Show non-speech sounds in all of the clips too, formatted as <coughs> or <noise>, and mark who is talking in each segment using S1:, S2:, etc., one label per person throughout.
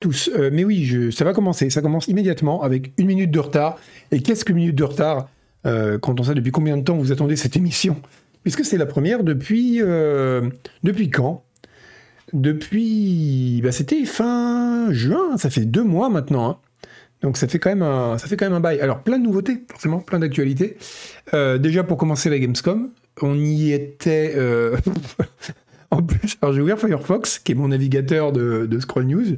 S1: tous. Euh, mais oui, ça va commencer. Ça commence immédiatement avec une minute de retard. Et qu'est-ce que minute de retard euh, quand on sait depuis combien de temps vous attendez cette émission? Puisque c'est la première depuis. euh, depuis quand? Depuis. Bah, C'était fin juin. Ça fait deux mois maintenant. hein. Donc ça fait quand même un, ça fait quand même un bail. Alors plein de nouveautés, forcément, plein d'actualités. Déjà pour commencer la Gamescom, on y était. <laughs> en plus, alors j'ai ouvert Firefox, qui est mon navigateur de Scroll News.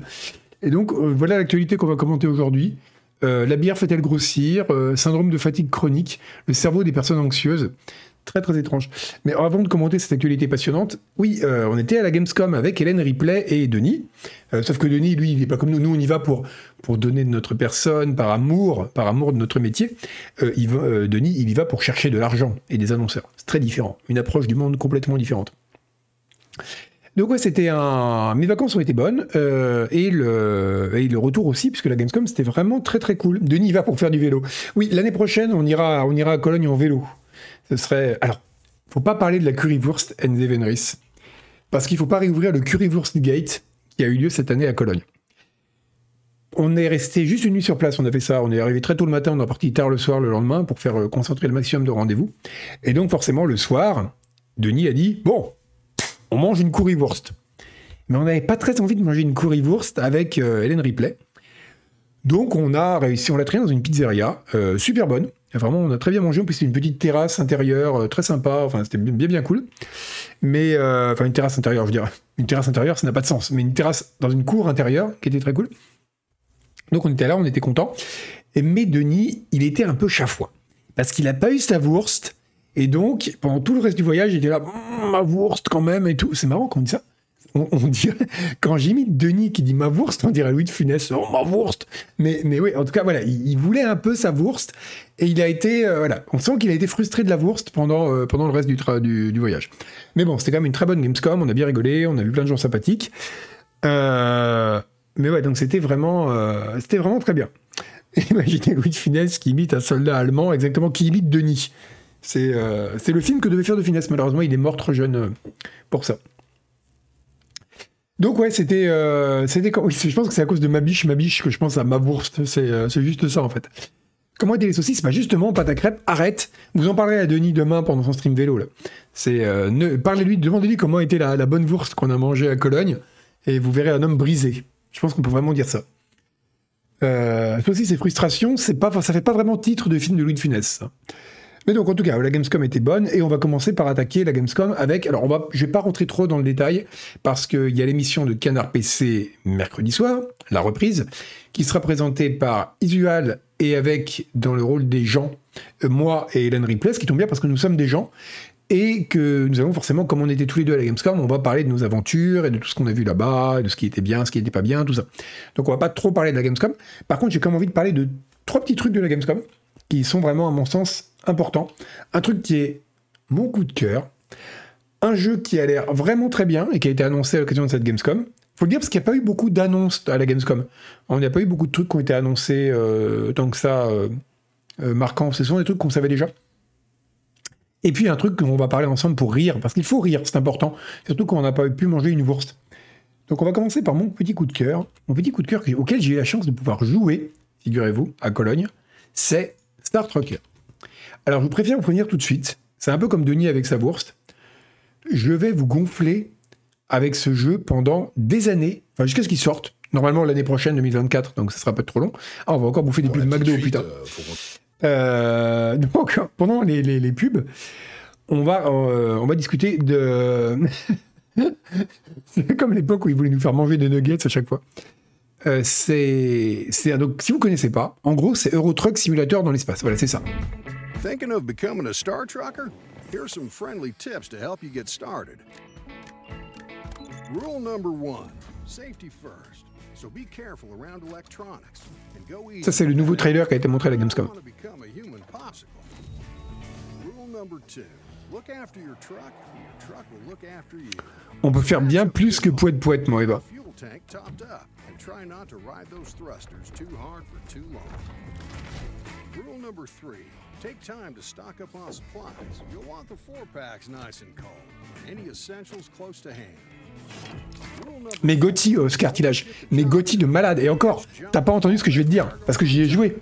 S1: Et donc euh, voilà l'actualité qu'on va commenter aujourd'hui. Euh, la bière fait-elle grossir? Euh, Syndrome de fatigue chronique, le cerveau des personnes anxieuses. Très très étrange. Mais avant de commenter cette actualité passionnante, oui, on était à la Gamescom avec Hélène Ripley et Denis. Sauf que Denis, lui, il n'est pas comme nous. Nous, on y va pour, donner de notre personne, par amour, par amour de notre métier. Denis, il y va pour chercher de l'argent et des annonceurs. C'est très différent. Une approche du monde complètement différente. Donc ouais, c'était un... Mes vacances ont été bonnes, euh, et, le... et le retour aussi, puisque la Gamescom, c'était vraiment très très cool. Denis va pour faire du vélo. Oui, l'année prochaine, on ira, on ira à Cologne en vélo. Ce serait... Alors, faut pas parler de la Currywurst and Zevenris, parce qu'il faut pas réouvrir le Currywurst Gate qui a eu lieu cette année à Cologne. On est resté juste une nuit sur place, on a fait ça, on est arrivé très tôt le matin, on est parti tard le soir le lendemain pour faire euh, concentrer le maximum de rendez-vous. Et donc forcément, le soir, Denis a dit, bon, on mange une currywurst. Mais on n'avait pas très envie de manger une currywurst avec euh, Hélène Ripley. Donc on a réussi, on l'a traîné dans une pizzeria, euh, super bonne. Vraiment, on a très bien mangé. En plus, une petite terrasse intérieure, euh, très sympa. Enfin, c'était bien, bien, cool. Mais, enfin, une terrasse intérieure, je dirais. Une terrasse intérieure, ça n'a pas de sens. Mais une terrasse dans une cour intérieure, qui était très cool. Donc on était là, on était content. Mais Denis, il était un peu chafouin. Parce qu'il n'a pas eu sa wurst. Et donc, pendant tout le reste du voyage, il était là, Hum, ma wurst quand même et tout. C'est marrant qu'on dit ça. On, on dirait, <laughs> quand j'imite Denis qui dit ma wurst, on dirait Louis de Funès, oh ma wurst. Mais, mais oui, en tout cas, voilà, il, voulait un peu sa wurst. Et il a été, euh, voilà, on sent qu'il a été frustré de la wurst pendant, euh, pendant le reste du, du, voyage. Mais bon, c'était quand même une très bonne Gamescom, on a bien rigolé, on a vu plein de gens sympathiques. Euh, mais ouais, donc c'était vraiment, c'était vraiment très bien. <laughs> Imaginez Louis de Funès qui imite un soldat allemand, exactement, qui imite Denis. C'est euh, c'est le film que devait faire de Funès. Malheureusement, il est mort trop jeune euh, pour ça. Donc ouais, c'était, euh, je pense que c'est à cause de ma biche, ma biche que je pense à ma wurst. C'est, juste ça en fait. Comment étaient les saucisses? Bah justement, pâte à crêpes, arrête. Vous en parlerez à Denis demain pendant son stream vélo là. Parlez-lui, demandez-lui comment était la, bonne wurst qu'on a mangée à Cologne, et vous verrez un homme brisé. Je pense qu'on peut vraiment dire ça. Euh, saucisses et frustration, c'est ça fait pas vraiment titre de film de Louis de Funès. Mais donc en tout cas, la Gamescom était bonne et on va commencer par attaquer la Gamescom avec. Alors on va, je vais pas rentrer trop dans le détail parce qu'il y a l'émission de Canard PC mercredi soir, la reprise, qui sera présentée par Isual et avec dans le rôle des gens, euh, moi et Hélène Ripley, ce qui tombe bien parce que nous sommes des gens et que nous avons forcément, comme on était tous les deux à la Gamescom, on va parler de nos aventures et de tout ce qu'on a vu là-bas, de ce qui était bien, ce qui n'était pas bien, tout ça. Donc on va pas trop parler de la Gamescom. Par contre, j'ai quand même envie de parler de trois petits trucs de la Gamescom qui sont vraiment, à mon sens, importants. Un truc qui est mon coup de cœur, un jeu qui a l'air vraiment très bien et qui a été annoncé à l'occasion de cette Gamescom. Faut le dire parce qu'il n'y a pas eu beaucoup d'annonces à la Gamescom. On n'a pas eu beaucoup de trucs qui ont été annoncés euh, tant que ça euh, euh, marquants. Ce sont des trucs qu'on savait déjà. Et puis un truc qu'on va parler ensemble pour rire, parce qu'il faut rire, c'est important, surtout quand on n'a pas pu manger une wurst. Donc on va commencer par mon petit coup de cœur. Mon petit coup de cœur auquel j'ai eu la chance de pouvoir jouer, figurez-vous, à Cologne, c'est Star Trucker. Alors je préfère vous prévenir tout de suite, c'est un peu comme Denis avec sa wurst. Je vais vous gonfler avec ce jeu pendant des années, enfin jusqu'à ce qu'il sorte. Normalement l'année prochaine, 2024, donc ça sera pas trop long. Ah, on va encore bouffer des pubs McDo, putain. Euh, <laughs> donc, pendant les, les- les pubs, on va, euh, on va discuter de. <laughs> c'est comme l'époque où ils voulaient nous faire manger des nuggets à chaque fois. Euh, c'est, c'est donc si vous connaissez pas, en gros c'est Euro Truck Simulator dans l'espace. Voilà, c'est ça.
S2: Thinking of becoming a Star Trucker? Here's some friendly tips to help you get started. Rule number one safety first. So be careful around electronics and go easy.
S1: Ça c'est le nouveau trailer qui a été montré à la Gamescom.
S2: You wanna become a human popsicle. Rule number two look after your truck, and your truck will look after you.
S1: On peut faire bien plus que poète poète, moi Eva.
S2: Fuel tank topped up and try not to ride those thrusters too hard for too long. Rule number three take time to stock up on supplies. You'll want the four packs nice and cold, and any essentials close to hand. Rule
S1: Mais Gotti, euh, ce cartilage, mais Gotti de malade. Et encore, t'as pas entendu ce que je vais te dire, parce que j'y ai joué.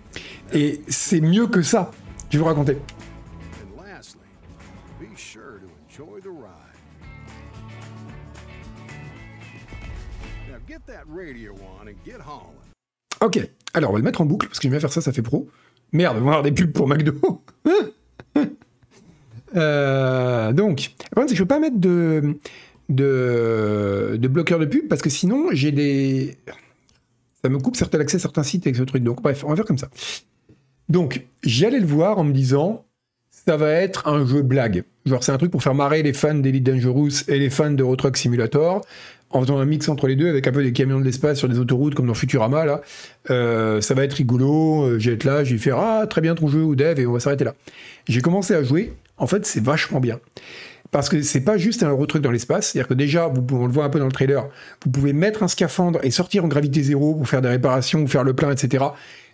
S1: Et c'est mieux que ça. Je vais vous raconter. Ok, alors on va le mettre en boucle, parce que j'aime bien faire ça, ça fait pro. Merde, on va avoir des pubs pour McDo. <laughs> Euh, donc, le problème, c'est que je peux pas mettre de, de, bloqueur de pub, parce que sinon, j'ai des... Ça me coupe certains accès à certains sites avec ce truc. Donc, bref, on va faire comme ça. Donc, j'allais le voir en me disant, ça va être un jeu blague. Genre, c'est un truc pour faire marrer les fans d'Elite Dangerous et les fans de Euro Truck Simulator, en faisant un mix entre les deux avec un peu des camions de l'espace sur des autoroutes comme dans Futurama, là. Euh, ça va être rigolo, euh, j'ai être là, j'ai fait Ah, très bien ton jeu ou dev, et on va s'arrêter là. J'ai commencé à jouer, en fait, c'est vachement bien. Parce que c'est pas juste un Truck dans l'espace, c'est-à-dire que déjà, vous, on le voit un peu dans le trailer, vous pouvez mettre un scaphandre et sortir en gravité zéro pour faire des réparations ou faire le plein, etc.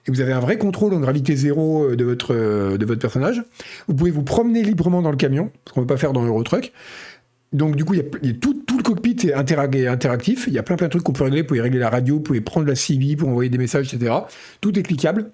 S1: Et vous avez un vrai contrôle en gravité zéro euh, de votre, de votre personnage. Vous pouvez vous promener librement dans le camion, ce qu'on ne peut pas faire dans Euro Truck. Donc du coup, tout, le cockpit est intera- est interactif. Il y a plein plein de trucs qu'on peut régler. Vous pouvez régler la radio, vous pouvez prendre la CB pour envoyer des messages, etc. Tout est cliquable.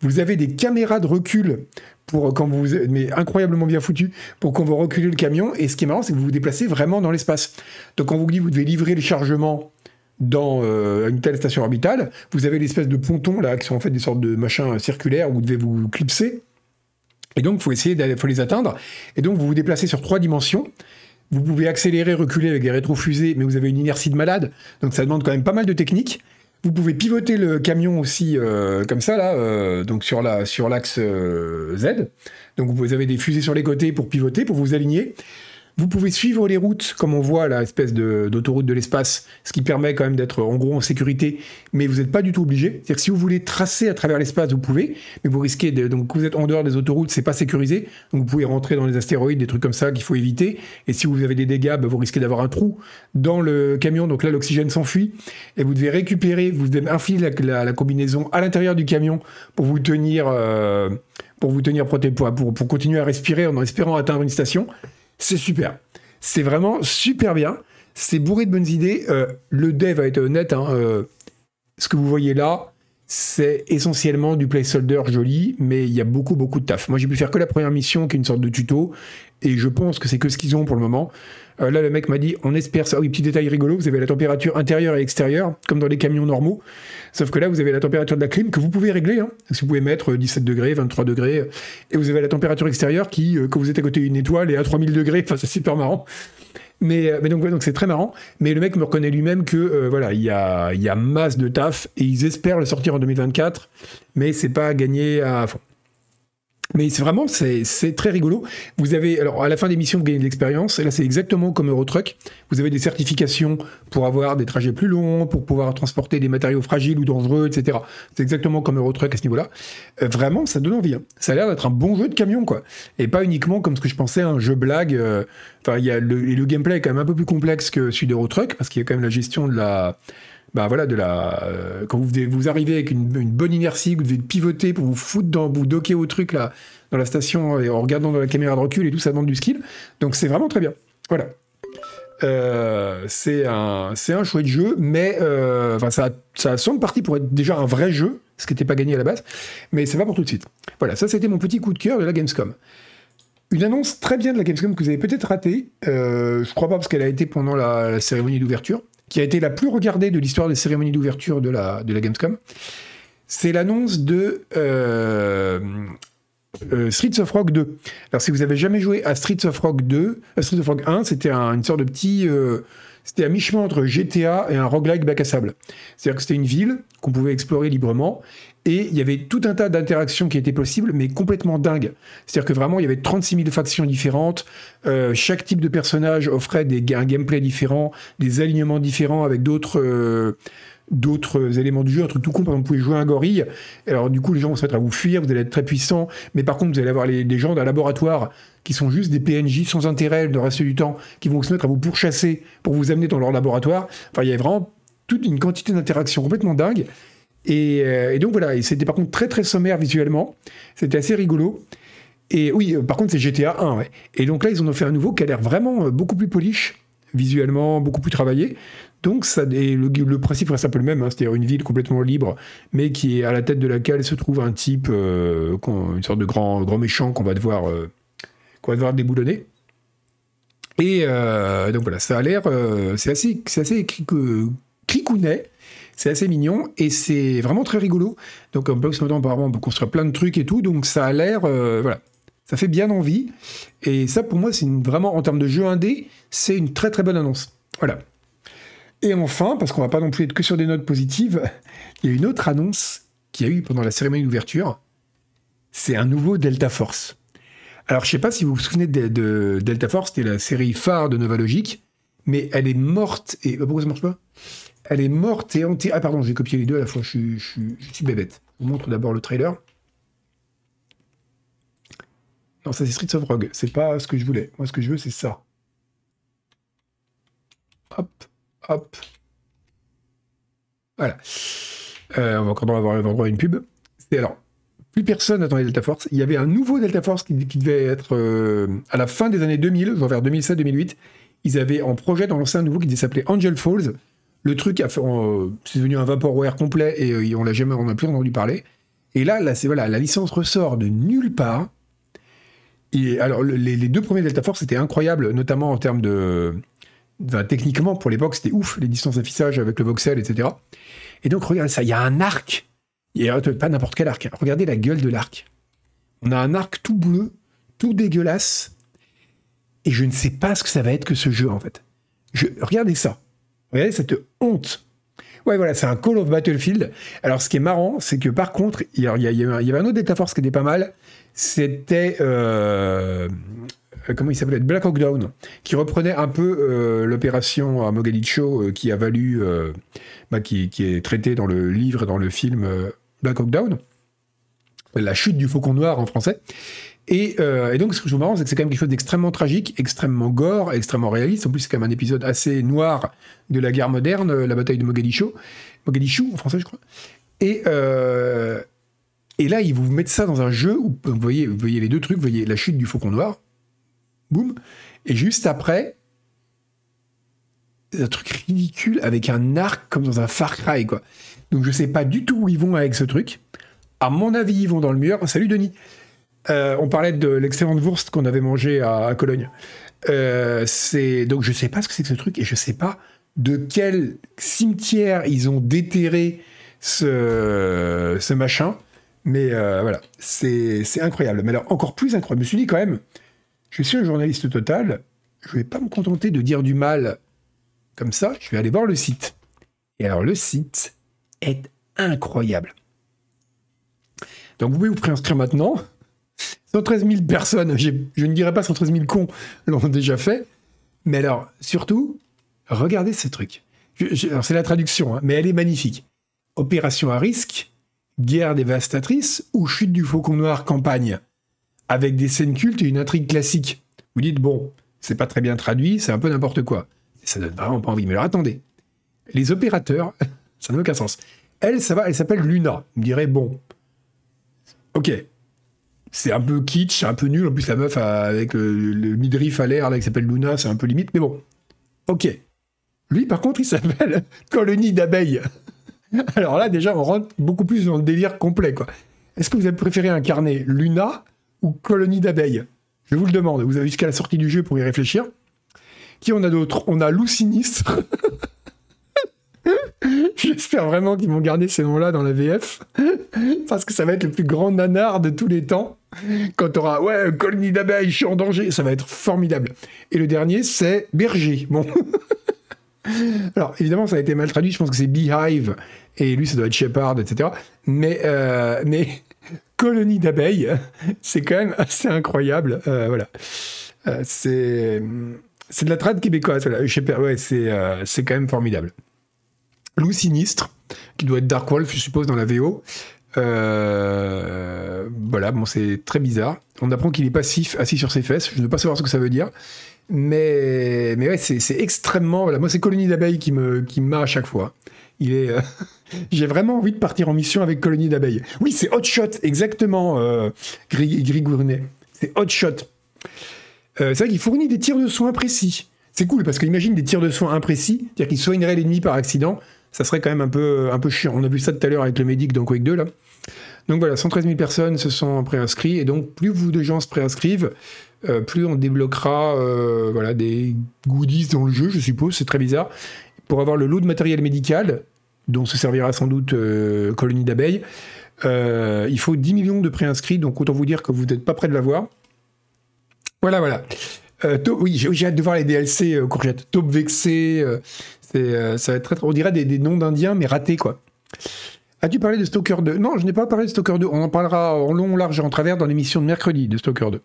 S1: Vous avez des caméras de recul pour quand vous, mais incroyablement bien foutues pour quand vous reculez le camion. Et ce qui est marrant, c'est que vous vous déplacez vraiment dans l'espace. Donc quand vous dit que vous devez livrer les chargements dans euh, une telle station orbitale, vous avez l'espèce de pontons là qui sont en fait des sortes de machins circulaires où vous devez vous clipser. Et donc, il faut essayer d'aller, faut les atteindre. Et donc, vous vous déplacez sur trois dimensions. Vous pouvez accélérer, reculer avec des rétrofusées, mais vous avez une inertie de malade. Donc, ça demande quand même pas mal de technique. Vous pouvez pivoter le camion aussi euh, comme ça, là, euh, donc sur la sur l'axe euh, Z. Donc, vous avez des fusées sur les côtés pour pivoter, pour vous aligner. Vous pouvez suivre les routes, comme on voit, la espèce de- d'autoroute de, l'espace, ce qui permet quand même d'être en gros en sécurité, mais vous n'êtes pas du tout obligé. C'est-à-dire que si vous voulez tracer à travers l'espace, vous pouvez, mais vous risquez, de, donc vous êtes en dehors des autoroutes, c'est pas sécurisé, donc vous pouvez rentrer dans les astéroïdes, des trucs comme ça qu'il faut éviter. Et si vous avez des dégâts, bah, vous risquez d'avoir un trou dans le camion, donc là l'oxygène s'enfuit, et vous devez récupérer, vous devez infiler la, combinaison à l'intérieur du camion pour vous tenir, euh, pour vous tenir proté- pour, pour, pour continuer à respirer en espérant atteindre une station. C'est super. C'est vraiment super bien. C'est bourré de bonnes idées. Euh, le dev a été honnête. hein, euh, ce que vous voyez là, c'est essentiellement du placeholder joli, mais il y a beaucoup, beaucoup de taf. Moi, j'ai pu faire que la première mission, qui est une sorte de tuto, et je pense que c'est que ce qu'ils ont pour le moment. Euh, là, le mec m'a dit, on espère ça. Oui, petit détail rigolo, vous avez la température intérieure et extérieure, comme dans les camions normaux. Sauf que là, vous avez la température de la clim que vous pouvez régler. Hein. Vous pouvez mettre euh, 17 degrés, 23 degrés, euh, et vous avez la température extérieure qui, euh, quand vous êtes à côté d'une étoile, est à 3000 degrés. <laughs> Enfin, c'est super marrant. Mais, euh, donc, ouais, donc c'est très marrant. Mais le mec me reconnaît lui-même que euh, voilà, il y a, y a masse de taf et ils espèrent le sortir en 2024, mais c'est pas gagné à fond. Mais c'est vraiment, c'est très rigolo. Vous avez, alors à la fin des missions, vous gagnez de l'expérience. Et là, c'est exactement comme Eurotruck. Vous avez des certifications pour avoir des trajets plus longs, pour pouvoir transporter des matériaux fragiles ou dangereux, etc. C'est exactement comme Eurotruck à ce niveau-là. Euh, vraiment, ça donne envie. hein. Ça a l'air d'être un bon jeu de camion, quoi. Et pas uniquement comme ce que je pensais, un jeu blague. euh, Enfin, il y a le, le gameplay est quand même un peu plus complexe que celui d'Eurotruck, parce qu'il y a quand même la gestion de la. Bah voilà, de euh, quand vous, vous arrivez avec une, bonne inertie, vous devez pivoter pour vous foutre dans. vous docker au truc là, dans la station, et en regardant dans la caméra de recul et tout, ça demande du skill. Donc c'est vraiment très bien. Voilà. Euh, c'est un, un chouette jeu, mais euh, ça, ça semble parti pour être déjà un vrai jeu, ce qui n'était pas gagné à la base, mais c'est pas pour tout de suite. Voilà, ça c'était mon petit coup de cœur de la Gamescom. Une annonce très bien de la Gamescom que vous avez peut-être ratée, euh, je crois pas parce qu'elle a été pendant la cérémonie d'ouverture, qui a été la plus regardée de l'histoire des cérémonies d'ouverture de la, de la Gamescom. C'est l'annonce de euh, euh, Streets of Rock 2. Alors si vous avez jamais joué à Streets of Rock 2, euh, Streets of Rock 1, c'était un- une sorte de petit... euh, c'était à mi-chemin entre GTA et un roguelike bac à sable. C'est-à-dire que c'était une ville qu'on pouvait explorer librement, et il y avait tout un tas d'interactions qui étaient possibles, mais complètement dingues. C'est-à-dire que vraiment, il y avait 36 000 factions différentes, euh, chaque type de personnage offrait un gameplay différent, des alignements différents avec d'autres... euh, d'autres éléments du jeu, un truc tout con, par exemple, vous pouvez jouer un gorille, alors du coup les gens vont se mettre à vous fuir, vous allez être très puissant, mais par contre vous allez avoir les, des gens d'un laboratoire qui sont juste des PNJ sans intérêt le reste du temps, qui vont se mettre à vous pourchasser pour vous amener dans leur laboratoire. Enfin, il y a vraiment toute une quantité d'interactions complètement dingue. Et, euh, et donc voilà, c'était par contre très très sommaire visuellement, c'était assez rigolo. Et oui, euh, par contre c'est GTA 1, ouais. Et donc là ils en ont fait un nouveau qui a l'air vraiment euh, beaucoup plus polish, visuellement beaucoup plus travaillé. Donc, ça, le, principe reste un peu le même, hein, c'est-à-dire une ville complètement libre, mais qui est à la tête de laquelle se trouve un type, euh, une sorte de grand, grand méchant qu'on va devoir, euh, devoir déboulonner. Et euh, donc voilà, ça a l'air, c'est assez, c'est assez cricounet, c'est assez mignon et c'est vraiment très rigolo. Donc en maintenant apparemment on peut construire plein de trucs et tout, donc ça a l'air, voilà, ça fait bien envie. Et ça pour moi c'est vraiment en termes de jeu indé, c'est une très très bonne annonce. Voilà. Et enfin, parce qu'on va pas non plus être que sur des notes positives, il y a une autre annonce qu'il y a eu pendant la cérémonie d'ouverture. C'est un nouveau Delta Force. Alors, je sais pas si vous vous souvenez de, Delta Force, c'était la série phare de Nova Logic, mais elle est morte et. Euh, pourquoi ça marche pas? Elle est morte et entière. Ah, pardon, j'ai copié les deux à la fois, je suis bébête. Je vous montre d'abord le trailer. Non, ça c'est Streets of Rogue, c'est pas ce que je voulais. Moi, ce que je veux, c'est ça. Hop. Hop. Voilà. Euh, on va encore avoir à une pub. C'est alors, plus personne n'attendait Delta Force. Il y avait un nouveau Delta Force qui, devait être euh, à la fin des années 2000, genre vers 2007-2008. Ils avaient en projet d'en lancer un nouveau qui s'appelait Angel Falls. Le truc a fait, euh, c'est devenu un vaporware complet et on l'a jamais, on n'a plus entendu parler. Et là, là, c'est voilà, la licence ressort de nulle part. Alors, les, les deux premiers Delta Force étaient incroyables, notamment en termes de, techniquement, pour l'époque, c'était ouf, les distances d'affichage avec le voxel, etc. Et donc, regardez ça, il y a un arc. Et pas n'importe quel arc. Regardez la gueule de l'arc. On a un arc tout bleu, tout dégueulasse. Et je ne sais pas ce que ça va être que ce jeu, en fait. Regardez ça. Regardez cette honte. Ouais, voilà, c'est un Call of Battlefield. Alors, ce qui est marrant, c'est que par contre, il y, avait un autre Delta Force qui était pas mal. C'était euh, euh, comment il s'appelait Black Hawk Down, qui reprenait un peu euh, l'opération à Mogadiscio euh, qui a valu, bah, qui, est traité dans le livre et dans le film Black Hawk Down, la chute du faucon noir en français. Et, donc, ce que je trouve marrant, c'est que c'est quand même quelque chose d'extrêmement tragique, extrêmement gore, extrêmement réaliste. En plus, c'est quand même un épisode assez noir de la guerre moderne, la bataille de Mogadiscio. Mogadiscio, en français, je crois. Et, et là, ils vous mettent ça dans un jeu où vous voyez, vous voyez les deux trucs, vous voyez la chute du faucon noir, boum. Et juste après, un truc ridicule avec un arc comme dans un Far Cry, quoi. Donc je sais pas du tout où ils vont avec ce truc. À mon avis, ils vont dans le mur. Salut Denis. Euh, on parlait de l'excellente wurst qu'on avait mangé à, Cologne. Euh, c'est donc je sais pas ce que c'est que ce truc et je sais pas de quel cimetière ils ont déterré ce, ce machin. Mais euh, voilà, c'est incroyable. Mais alors encore plus incroyable. Je me suis dit quand même, je suis un journaliste total, je ne vais pas me contenter de dire du mal comme ça, je vais aller voir le site. Et alors le site est incroyable. Donc vous pouvez vous préinscrire maintenant. 113 000 personnes, je ne dirais pas 113 000 cons l'ont déjà fait, mais alors surtout, regardez ce truc. c'est la traduction, hein, mais elle est magnifique. Opération à risque, guerre dévastatrice ou chute du faucon noir campagne avec des scènes cultes et une intrigue classique. Vous dites, bon, c'est pas très bien traduit, c'est un peu n'importe quoi. Ça donne vraiment pas envie. Mais alors attendez, les opérateurs, <laughs> ça n'a aucun sens. Elle, ça va, elle s'appelle Luna. Vous me direz, bon, ok, c'est un peu kitsch, un peu nul. En plus, la meuf avec le, midriff à l'air, là, qui s'appelle Luna, c'est un peu limite, mais bon, ok. Lui, par contre, il s'appelle <laughs> Colonie d'abeilles. <laughs> Alors là, déjà, on rentre beaucoup plus dans le délire complet, quoi. Est-ce que vous avez préféré incarner Luna ou colonie d'abeilles Je vous le demande. Vous avez jusqu'à la sortie du jeu pour y réfléchir. Qui on a d'autres? On a Loup Sinistre. J'espère vraiment qu'ils vont garder ces noms-là dans la VF. Parce que ça va être le plus grand nanar de tous les temps. Quand aura, ouais, colonie d'abeilles, je suis en danger. Ça va être formidable. Et le dernier, c'est Berger. Bon. <laughs> Alors, évidemment, ça a été mal traduit. Je pense que c'est Beehive. Et lui, ça doit être Shepard, etc. Mais, euh, mais colonie d'abeilles. <laughs> C'est quand même assez incroyable. Euh, voilà. Euh, c'est, c'est de la trad québécoise. Voilà. Ouais, c'est, euh, c'est quand même formidable. Loup sinistre, qui doit être Dark Wolf, je suppose, dans la VO. voilà, bon, c'est très bizarre. On apprend qu'il est passif, assis sur ses fesses. Je ne veux pas savoir ce que ça veut dire. Mais, mais ouais, c'est, c'est extrêmement. Voilà, moi, c'est Colonie d'abeilles qui me, qui m'a à chaque fois. Il est. <laughs> J'ai vraiment envie de partir en mission avec Colonie d'abeilles. Oui, c'est Hot Shot, exactement, euh, C'est Hot Shot. Euh, c'est vrai qu'il fournit des tirs de soins précis, c'est cool parce que imagine des tirs de soins imprécis, c'est-à-dire qu'ils soigneraient l'ennemi par accident, ça serait quand même un peu, un peu chiant. On a vu ça tout à l'heure avec le médic dans Quake 2 là. Donc voilà, 113 000 personnes se sont préinscrits et donc plus vous de gens se préinscrivent, euh, plus on débloquera euh, voilà, des goodies dans le jeu, je suppose, c'est très bizarre, pour avoir le lot de matériel médical, dont se servira sans doute euh, Colonie d'abeilles. il faut 10 millions de préinscrits, donc autant vous dire que vous n'êtes pas près de l'avoir. Voilà, voilà. oui, j'ai hâte de voir les DLC courgettes. Taupe vexé, c'est, ça va être très, on dirait des, noms d'indiens, mais ratés, quoi. As-tu parlé de Stalker 2 Non, je n'ai pas parlé de Stalker 2. On en parlera en long, large et en travers dans l'émission de mercredi de Stalker 2.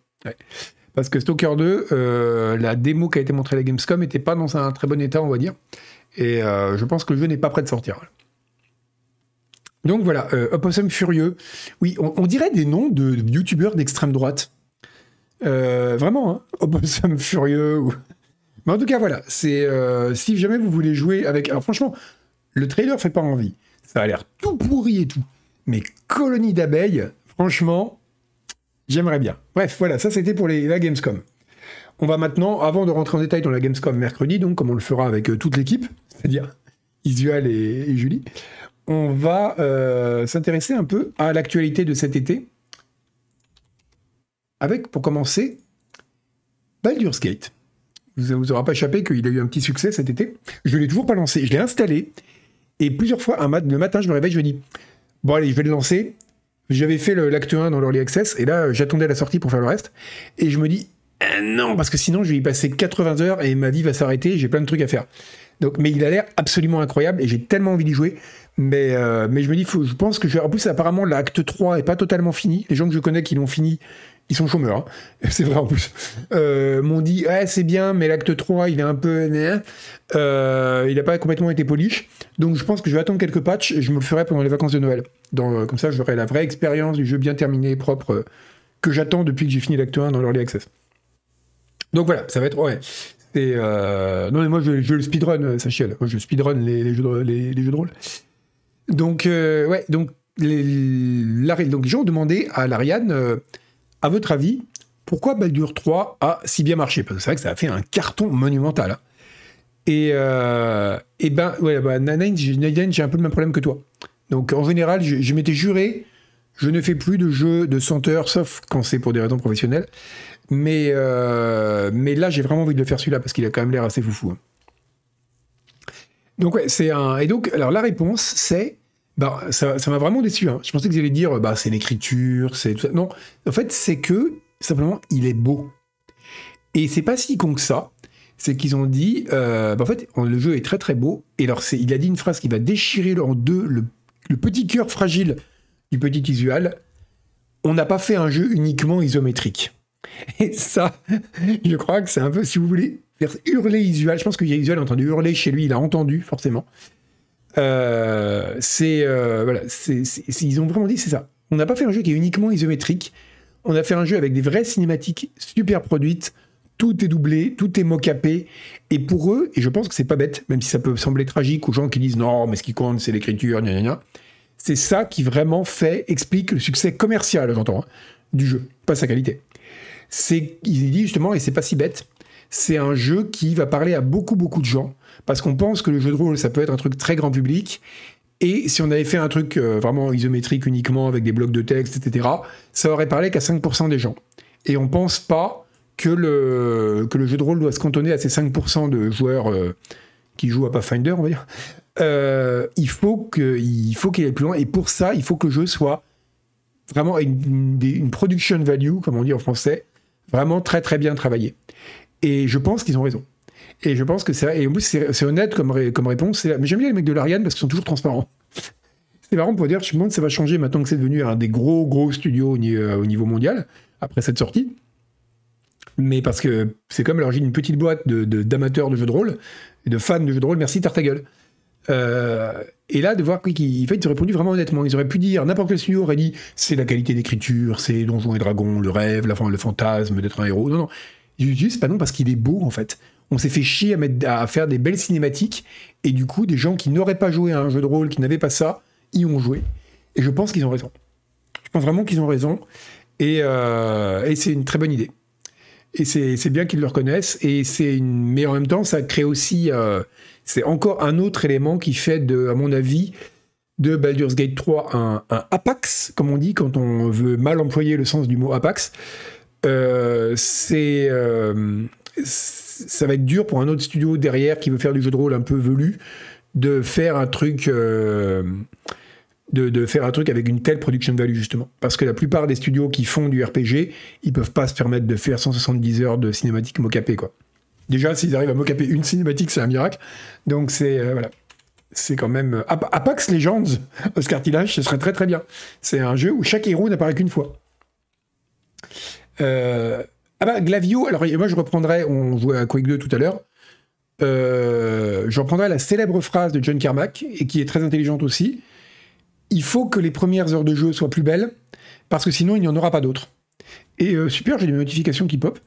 S1: Parce que Stalker 2, euh, la démo qui a été montrée à la Gamescom n'était pas dans un très bon état, on va dire. Et euh, je pense que le jeu n'est pas prêt de sortir. Donc voilà, euh, Opossum Furieux. Oui, on, dirait des noms de, youtubeurs d'extrême droite. vraiment, hein Opossum Furieux. Mais en tout cas, voilà. Si jamais vous voulez jouer avec. Alors franchement, le trailer fait pas envie. Ça a l'air tout pourri et tout. Mais colonie d'abeilles, franchement, j'aimerais bien. Bref, voilà, ça c'était pour la Gamescom. On va maintenant, avant de rentrer en détail dans la Gamescom mercredi, donc comme on le fera avec euh, toute l'équipe, <laughs> c'est-à-dire Isual et, Julie, on va euh, s'intéresser un peu à l'actualité de cet été. Avec, pour commencer, Baldur's Gate. Vous vous aura pas échappé qu'il a eu un petit succès cet été. Je ne l'ai toujours pas lancé. Je l'ai installé. Et plusieurs fois, le matin, je me réveille, je me dis Bon, allez, je vais le lancer. J'avais fait l'acte 1 dans l'Early Access, et là, j'attendais la sortie pour faire le reste. Et je me dis eh Non, parce que sinon, je vais y passer 80 heures et ma vie va s'arrêter, j'ai plein de trucs à faire. Mais il a l'air absolument incroyable et j'ai tellement envie d'y jouer. Mais, euh, je me dis, je pense que je, en plus, apparemment, l'acte 3 est pas totalement fini. Les gens que je connais qui l'ont fini, ils sont chômeurs, hein. <laughs> c'est vrai en plus. Euh, m'ont dit, ouais, c'est bien, mais l'acte 3, il est un peu. Euh, il n'a pas complètement été polish. Donc je pense que je vais attendre quelques patchs et je me le ferai pendant les vacances de Noël. Euh, comme ça, j'aurai la vraie expérience du jeu bien terminé, propre, euh, que j'attends depuis que j'ai fini l'acte 1 dans l'Early Access. Donc voilà, ça va être. Ouais. non, mais moi, je, je le speedrun, Sachiel. Moi, je speedrun les, jeux, de, les, jeux de rôle. Donc, ouais, donc les, donc les gens ont demandé à l'Ariane à votre avis, pourquoi Baldur 3 a si bien marché? Parce que c'est vrai que ça a fait un carton monumental. Hein. Et, euh, et ben, ouais, bah, j'ai un peu le même problème que toi. Donc en général, je, m'étais juré, je ne fais plus de jeux de senteur, sauf quand c'est pour des raisons professionnelles. Mais, euh, mais là, j'ai vraiment envie de le faire celui-là parce qu'il a quand même l'air assez foufou. Hein. Donc ouais, c'est un. Et donc, alors la réponse, c'est bah, ça, m'a vraiment déçu. Hein. Je pensais qu'ils allaient dire, bah, c'est l'écriture, c'est tout ça. Non, en fait, c'est que, simplement, il est beau. Et c'est pas si con que ça. C'est qu'ils ont dit, euh, bah, en fait, le jeu est très très beau. Et alors, il a dit une phrase qui va déchirer en deux le, petit cœur fragile du petit visual. On n'a pas fait un jeu uniquement isométrique. Et ça, je crois que c'est un peu, si vous voulez, faire hurler Isual. Je pense que Isual a entendu hurler chez lui, il a entendu, forcément. Euh, c'est euh, voilà, ils ont vraiment dit c'est ça. On n'a pas fait un jeu qui est uniquement isométrique. On a fait un jeu avec des vraies cinématiques super produites. Tout est doublé, tout est mocapé. Et pour eux, et je pense que c'est pas bête, même si ça peut sembler tragique aux gens qui disent non, mais ce qui compte, c'est l'écriture, gna C'est ça qui vraiment fait, explique le succès commercial, j'entends, hein, du jeu, pas sa qualité. Il dit justement, et c'est pas si bête, c'est un jeu qui va parler à beaucoup, beaucoup de gens parce qu'on pense que le jeu de rôle, ça peut être un truc très grand public. Et si on avait fait un truc euh, vraiment isométrique uniquement avec des blocs de texte, etc., ça aurait parlé qu'à 5% des gens. Et on pense pas que le, que le jeu de rôle doit se cantonner à ces 5% de joueurs euh, qui jouent à Pathfinder, on va dire. Euh, il faut qu'il qu'il aille plus loin. Et pour ça, il faut que le jeu soit vraiment une production value, comme on dit en français, vraiment très très bien travaillé. Et je pense qu'ils ont raison. Et je pense que c'est et en plus c'est honnête comme, réponse. Mais j'aime bien les mecs de l'Ariane parce qu'ils sont toujours transparents. <laughs> c'est marrant pour dire, je me demande ça va changer maintenant que c'est devenu un des gros gros studios au, niveau mondial après cette sortie. Mais parce que c'est comme l'origine d'une petite boîte d'amateurs de, de, jeux de rôle, de fans de jeux de rôle, merci Tartagueule. Euh, et là, de voir qu'ils fait, ont répondu vraiment honnêtement. Ils auraient pu dire, n'importe quel studio aurait dit, c'est la qualité d'écriture, c'est Donjons et Dragons, le rêve, la, le fantasme d'être un héros. Non, non. Juste pas non parce qu'il est beau, en fait on s'est fait chier à, faire des belles cinématiques, et du coup, des gens qui n'auraient pas joué à un jeu de rôle, qui n'avaient pas ça, y ont joué. Et je pense qu'ils ont raison. Je pense vraiment qu'ils ont raison, et, euh, c'est une très bonne idée. Et c'est bien qu'ils le reconnaissent. Et. Mais en même temps, ça crée aussi. Euh, c'est encore un autre élément qui fait, de, à mon avis, de Baldur's Gate 3 un, apax, comme on dit quand on veut mal employer le sens du mot apax. Euh, c'est. Euh, ça va être dur pour un autre studio derrière qui veut faire du jeu de rôle un peu velu de faire un truc de, faire un truc avec une telle production value justement. Parce que la plupart des studios qui font du RPG, ils peuvent pas se permettre de faire 170 heures de cinématique mocapée quoi. Déjà, s'ils arrivent à mocaper une cinématique, c'est un miracle. Donc c'est euh, quand même Apax Legends, <laughs> Oscar Tillage, ce serait très très bien. C'est un jeu où chaque héros n'apparaît qu'une fois. Euh, ah bah Glavio, alors moi je reprendrai, on jouait à Quake 2 tout à l'heure. Euh, je reprendrai la célèbre phrase de John Carmack, et qui est très intelligente aussi il faut que les premières heures de jeu soient plus belles, parce que sinon il n'y en aura pas d'autres. Et euh, super, j'ai des notifications qui pop.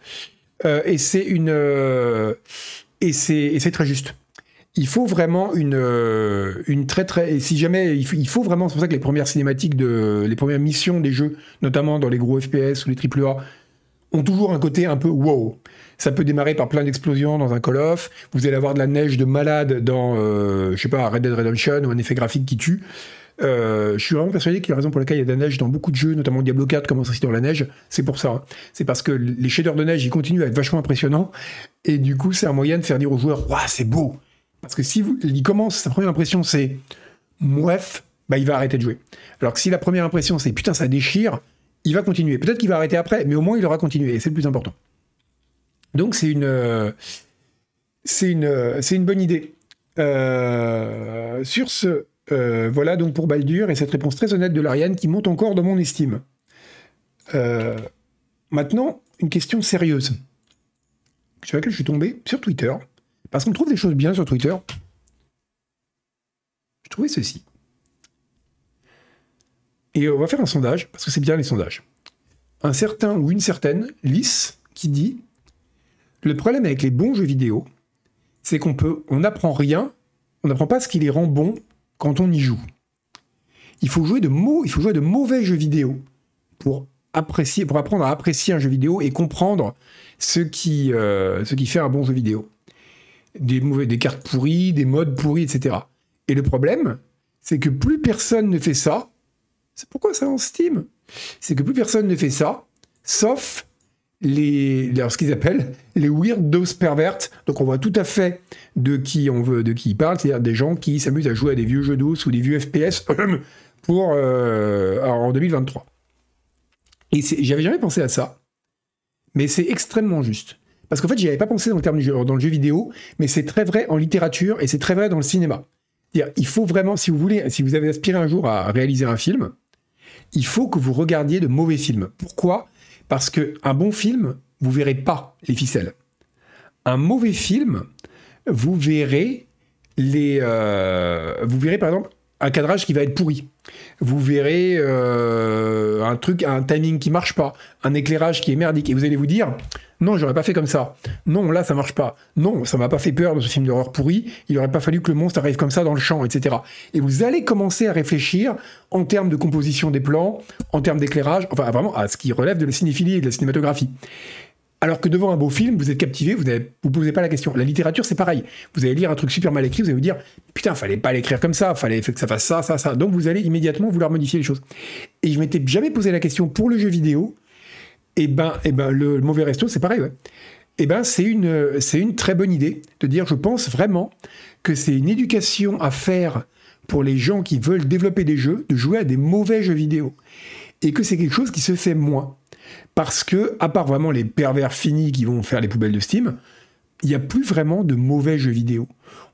S1: Euh, et c'est une euh, et c'est très juste. Il faut vraiment une une très très et si jamais il faut, vraiment c'est pour ça que les premières cinématiques de les premières missions des jeux, notamment dans les gros FPS ou les AAA, ont toujours un côté un peu wow. Ça peut démarrer par plein d'explosions dans un Call of. Vous allez avoir de la neige de malade dans, je sais pas, Red Dead Redemption ou un effet graphique qui tue. Euh, je suis vraiment persuadé qu'il y a raison pour laquelle il y a de la neige dans beaucoup de jeux, notamment Diablo 4 commence aussi dans la neige. C'est pour ça. Hein. C'est parce que les shaders de neige, ils continuent à être vachement impressionnants. Et du coup, c'est un moyen de faire dire aux joueurs, waouh, c'est beau. Parce que si vous, il commence, sa première impression, c'est bref, bah, il va arrêter de jouer. Alors que si la première impression, c'est putain, ça déchire, il va continuer. Peut-être qu'il va arrêter après, mais au moins, il aura continué. Et c'est le plus important. Donc, c'est une, euh, c'est une, euh, c'est une bonne idée. sur ce, euh, voilà donc pour Baldur et cette réponse très honnête de l'Ariane qui monte encore dans mon estime. Euh, maintenant, une question sérieuse sur laquelle je suis tombé sur Twitter, parce qu'on trouve des choses bien sur Twitter. Je trouvais ceci. Et on va faire un sondage, parce que c'est bien les sondages. Un certain ou une certaine, Lys, qui dit Le problème avec les bons jeux vidéo, c'est qu'on peut, on n'apprend rien, on n'apprend pas ce qui les rend bons quand on y joue. Il faut jouer de, mauvais jeux vidéo pour apprendre à apprécier un jeu vidéo et comprendre ce qui, euh, fait un bon jeu vidéo. Des, des cartes pourries, des modes pourris, etc. Et le problème, c'est que plus personne ne fait ça, c'est pourquoi ça en Steam, c'est que plus personne ne fait ça, sauf les, ce qu'ils appellent les weirdos pervertes. Donc on voit tout à fait de qui on veut, de qui ils parlent, c'est-à-dire des gens qui s'amusent à jouer à des vieux jeux d'os ou des vieux FPS <coughs> pour euh, en 2023. Et j'avais jamais pensé à ça, mais c'est extrêmement juste. Parce qu'en fait, j'y avais pas pensé dans le terme dans le jeu vidéo, mais c'est très vrai en littérature et c'est très vrai dans le cinéma. Il faut vraiment, si vous voulez, si vous avez aspiré un jour à réaliser un film, il faut que vous regardiez de mauvais films. Pourquoi? Parce qu'un bon film, vous verrez pas les ficelles. Un mauvais film, vous verrez les, euh, vous verrez par exemple un cadrage qui va être pourri. Vous verrez euh, un truc, un timing qui marche pas, un éclairage qui est merdique, et vous allez vous dire non, j'aurais pas fait comme ça. Non, là ça marche pas. Non, ça m'a pas fait peur dans ce film d'horreur pourri. Il aurait pas fallu que le monstre arrive comme ça dans le champ, etc. Et vous allez commencer à réfléchir en termes de composition des plans, en termes d'éclairage, enfin vraiment à ce qui relève de la cinéphilie et de la cinématographie. Alors que devant un beau film, vous êtes captivé, vous ne vous posez pas la question. La littérature, c'est pareil. Vous allez lire un truc super mal écrit, vous allez vous dire Putain, fallait pas l'écrire comme ça, fallait que ça fasse ça, ça, ça. Donc vous allez immédiatement vouloir modifier les choses. Et je m'étais jamais posé la question pour le jeu vidéo. Et eh ben, et eh ben le, mauvais resto, c'est pareil, ouais. Et eh ben c'est une, c'est une très bonne idée de dire Je pense vraiment que c'est une éducation à faire pour les gens qui veulent développer des jeux, de jouer à des mauvais jeux vidéo. Et que c'est quelque chose qui se fait moins parce que, à part vraiment les pervers finis qui vont faire les poubelles de Steam, il n'y a plus vraiment de mauvais jeux vidéo.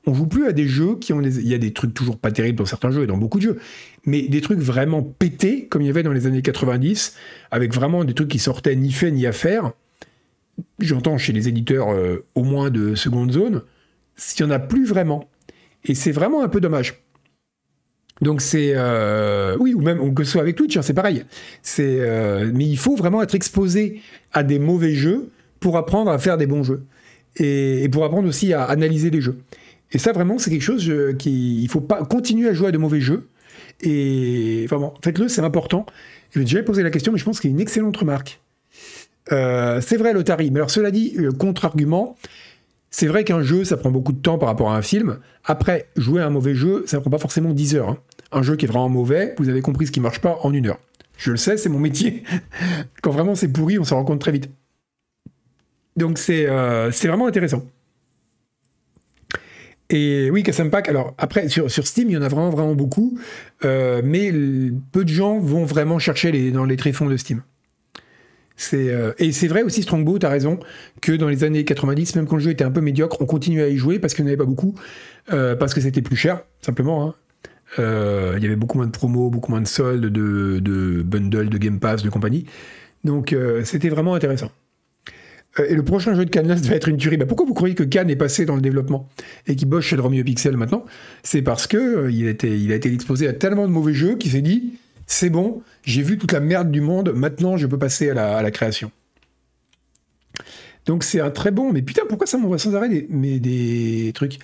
S1: On joue plus à des jeux qui ont des... Il y a des trucs toujours pas terribles dans certains jeux et dans beaucoup de jeux, mais des trucs vraiment pétés, comme il y avait dans les années 90, avec vraiment des trucs qui sortaient ni fait ni à faire. J'entends chez les éditeurs euh, au moins de seconde zone, s'il n'y en a plus vraiment. Et c'est vraiment un peu dommage. Donc c'est euh, oui ou même que ce soit avec Twitch, hein, c'est pareil. C'est euh, mais il faut vraiment être exposé à des mauvais jeux pour apprendre à faire des bons jeux et, pour apprendre aussi à analyser les jeux. Et ça vraiment c'est quelque chose qui il faut pas continuer à jouer à de mauvais jeux et vraiment faites-le, c'est important. Je vais déjà poser la question, mais je pense qu'il y a une excellente remarque. Euh, c'est vrai, l'Otari. Mais alors, cela dit, contre-argument, c'est vrai qu'un jeu, ça prend beaucoup de temps par rapport à un film. Après, jouer à un mauvais jeu, ça prend pas forcément 10 heures. hein. Un jeu qui est vraiment mauvais, vous avez compris ce qui marche pas en une heure. Je le sais, c'est mon métier. <laughs> Quand vraiment c'est pourri, on s'en rend compte très vite. Donc c'est euh, vraiment intéressant. Et oui, Custom Pack, alors après, sur, Steam, il y en a vraiment, vraiment beaucoup, euh, mais peu de gens vont vraiment chercher dans les tréfonds de Steam. Euh, et c'est vrai aussi, Strongbow, t'as raison, que dans les années 90, même quand le jeu était un peu médiocre, on continuait à y jouer parce qu'il n'y en avait pas beaucoup, euh, parce que c'était plus cher, simplement. hein. Euh, Il y avait beaucoup moins de promos, beaucoup moins de soldes, de, bundles, de Game Pass, de compagnie. Donc c'était vraiment intéressant. Et le prochain jeu de Canlas va être une tuerie. Bah, pourquoi vous croyez que Cannes est passé dans le développement et qu'il bosse chez Romeo Pixel maintenant? C'est parce que il, a été, il a été exposé à tellement de mauvais jeux qu'il s'est dit c'est bon, j'ai vu toute la merde du monde, maintenant je peux passer à la, création. Donc c'est un très bon. Mais putain, pourquoi ça m'envoie sans arrêt des, trucs?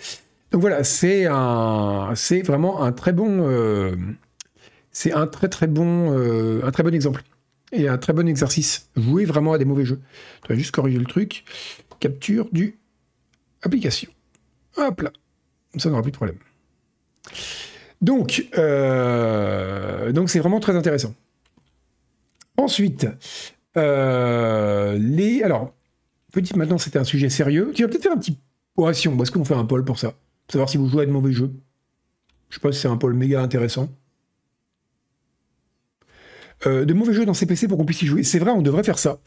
S1: Donc voilà, c'est vraiment un très bon, euh, c'est un très très bon, euh, un très bon exemple et un très bon exercice. Jouer vraiment à des mauvais jeux. Je vais juste corriger le truc. Capture du application. Hop là. Ça n'aura plus de problème. Donc, euh, donc c'est vraiment très intéressant. Ensuite, euh, les. Alors, petit, maintenant c'était un sujet sérieux. Tu vas peut-être faire un petit oration. Est-ce qu'on fait un poll pour ça? Pour savoir si vous jouez à de mauvais jeux. Je sais pas si c'est un poll méga intéressant. Euh, de mauvais jeux dans CPC pour qu'on puisse y jouer. C'est vrai, on devrait faire ça.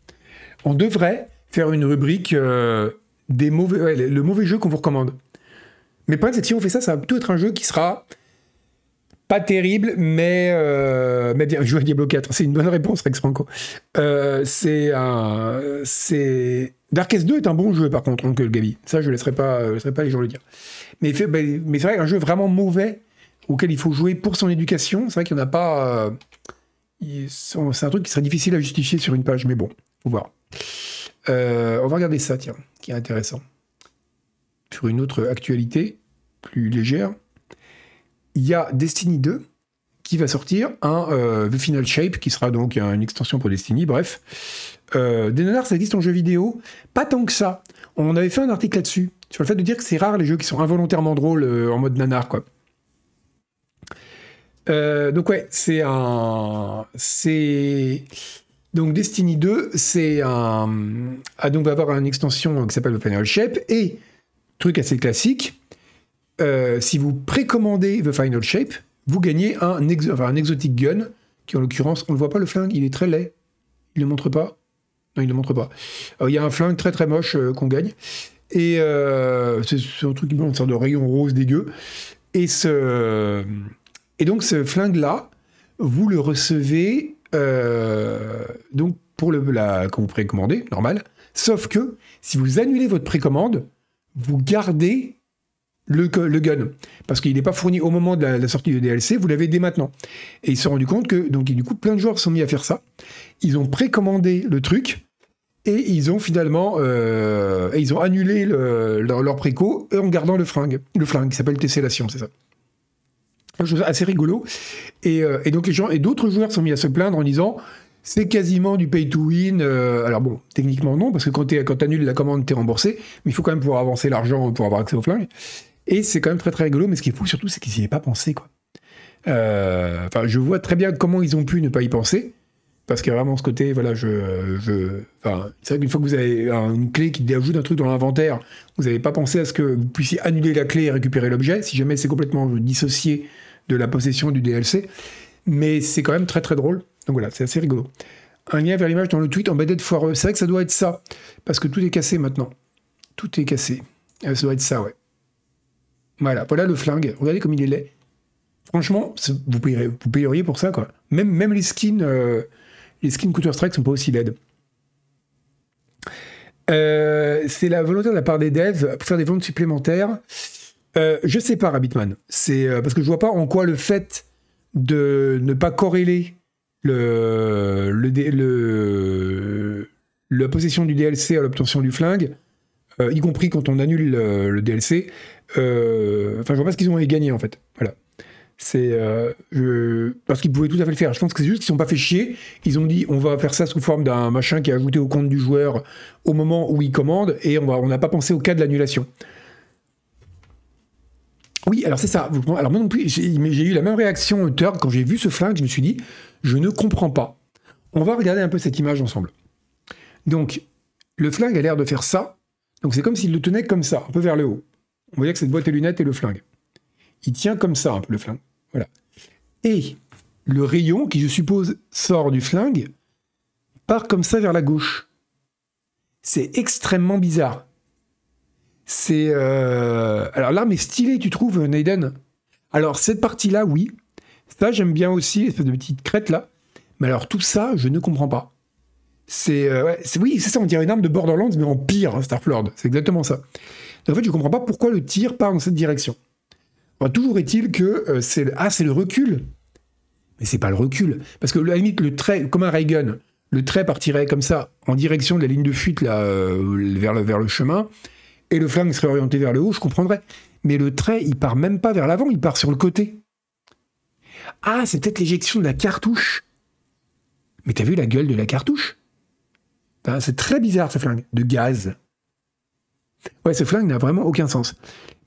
S1: On devrait faire une rubrique des mauvais, le mauvais jeu qu'on vous recommande. Mais que si on fait ça, ça va plutôt être un jeu qui sera pas terrible, mais, euh, mais bien. <laughs> Jouer à Diablo 4, c'est une bonne réponse, Rex Franco. Euh, c'est un. C'est. Darkest 2 est un bon jeu, par contre, Oncle Gabi. Ça, je ne laisserai pas, je laisserai pas les gens le dire. Mais, fait- mais, c'est vrai qu'un jeu vraiment mauvais, auquel il faut jouer pour son éducation, c'est vrai qu'il n'y en a pas. euh, c'est un truc qui serait difficile à justifier sur une page, mais bon, faut voir. Euh, on va regarder ça, tiens, qui est intéressant. Sur une autre actualité plus légère, il y a Destiny 2 qui va sortir un euh, The Final Shape, qui sera donc une extension pour Destiny, bref. Euh, des nanars, ça existe en jeu vidéo, pas tant que ça. On avait fait un article là-dessus, sur le fait de dire que c'est rare les jeux qui sont involontairement drôles euh, en mode nanar, quoi. Euh, donc ouais, c'est un, c'est donc Destiny 2, c'est un, donc va avoir une extension qui s'appelle The Final Shape et truc assez classique, euh, si vous précommandez The Final Shape, vous gagnez un, un exotic gun qui en l'occurrence, on ne voit pas le flingue, il est très laid, il le montre pas, non il le montre pas. Alors, il y a un flingue très très moche euh, qu'on gagne et euh, c'est un truc qui me une sorte de rayon rose dégueu et et donc ce flingue-là, vous le recevez euh, donc pour le, la, quand vous précommandez, normal. Sauf que si vous annulez votre précommande, vous gardez le, gun. Parce qu'il n'est pas fourni au moment de la, sortie du DLC, vous l'avez dès maintenant. Et ils se sont rendus compte que, donc du coup, plein de joueurs sont mis à faire ça. Ils ont précommandé le truc et ils ont finalement euh, ils ont annulé le- leur, préco en gardant le flingue. Le flingue qui s'appelle Tessellation, c'est ça chose assez rigolo. Et, euh, et donc les gens et d'autres joueurs sont mis à se plaindre en disant c'est quasiment du pay to win. Euh, alors bon, techniquement non, parce que quand tu annules la commande, t'es remboursé, mais il faut quand même pouvoir avancer l'argent pour avoir accès au flingue. Et c'est quand même très très rigolo, mais ce qui est fou surtout, c'est qu'ils n'y avaient pas pensé. quoi. Euh, Enfin, je vois très bien comment ils ont pu ne pas y penser. Parce qu'il y a vraiment ce côté, voilà, je. enfin, c'est vrai qu'une fois que vous avez un- une clé qui ajoute un truc dans l'inventaire, vous n'avez pas pensé à ce que vous puissiez annuler la clé et récupérer l'objet, si jamais c'est complètement dissocié de la possession du DLC. Mais c'est quand même très très drôle. Donc voilà, c'est assez rigolo. Un lien vers l'image dans le tweet embedded foireux. C'est vrai que ça doit être ça. Parce que tout est cassé maintenant. Tout est cassé. Euh, Ça doit être ça, ouais. Voilà, voilà le flingue. Regardez comme il est laid. Franchement, vous payeriez, vous pour ça, quoi. Même, même les skins, euh, les skins Counter-Strike sont pas aussi laides. Euh, c'est la volonté de la part des devs pour faire des ventes supplémentaires. Euh, je sais pas, Rabbitman. C'est euh, parce que je vois pas en quoi le fait de ne pas corréler le, le, la possession du DLC à l'obtention du flingue, y compris quand on annule le, le DLC. Euh, Enfin, je vois pas ce qu'ils ont gagner en fait. Voilà. C'est euh, je- parce qu'ils pouvaient tout à fait le faire. Je pense que c'est juste qu'ils ne pas fait chier. Ils ont dit on va faire ça sous forme d'un machin qui est ajouté au compte du joueur au moment où il commande et on n'a pas pensé au cas de l'annulation. Oui, alors c'est ça. Alors moi non plus, j'ai eu la même réaction, euh, Turk, quand j'ai vu ce flingue, je me suis dit, je ne comprends pas. On va regarder un peu cette image ensemble. Donc, le flingue a l'air de faire ça. Donc c'est comme s'il le tenait comme ça, un peu vers le haut. On voyait que cette boîte à lunettes et le flingue. Il tient comme ça un peu le flingue. Voilà. Et le rayon, qui je suppose sort du flingue, part comme ça vers la gauche. C'est extrêmement bizarre. C'est. euh, Alors l'arme est stylée, tu trouves, Naiden? Alors cette partie-là, oui. Ça, j'aime bien aussi, l'espèce de petite crête là. Mais alors tout ça, je ne comprends pas. C'est. euh, c'est- oui, c'est ça, on dirait une arme de Borderlands, mais en pire, hein, Starflord. C'est exactement ça. En fait, je comprends pas pourquoi le tir part dans cette direction. Toujours est-il que euh, c'est le... ah c'est le recul. Mais c'est pas le recul parce que à la limite le trait comme un ray gun, le trait partirait comme ça en direction de la ligne de fuite euh, vers le chemin et le flingue serait orienté vers le haut, je comprendrais. Mais le trait, il part même pas vers l'avant, il part sur le côté. Ah, c'est peut-être l'éjection de la cartouche. Mais t'as vu la gueule de la cartouche? C'est très bizarre ce flingue de gaz. Ouais, ce flingue n'a vraiment aucun sens.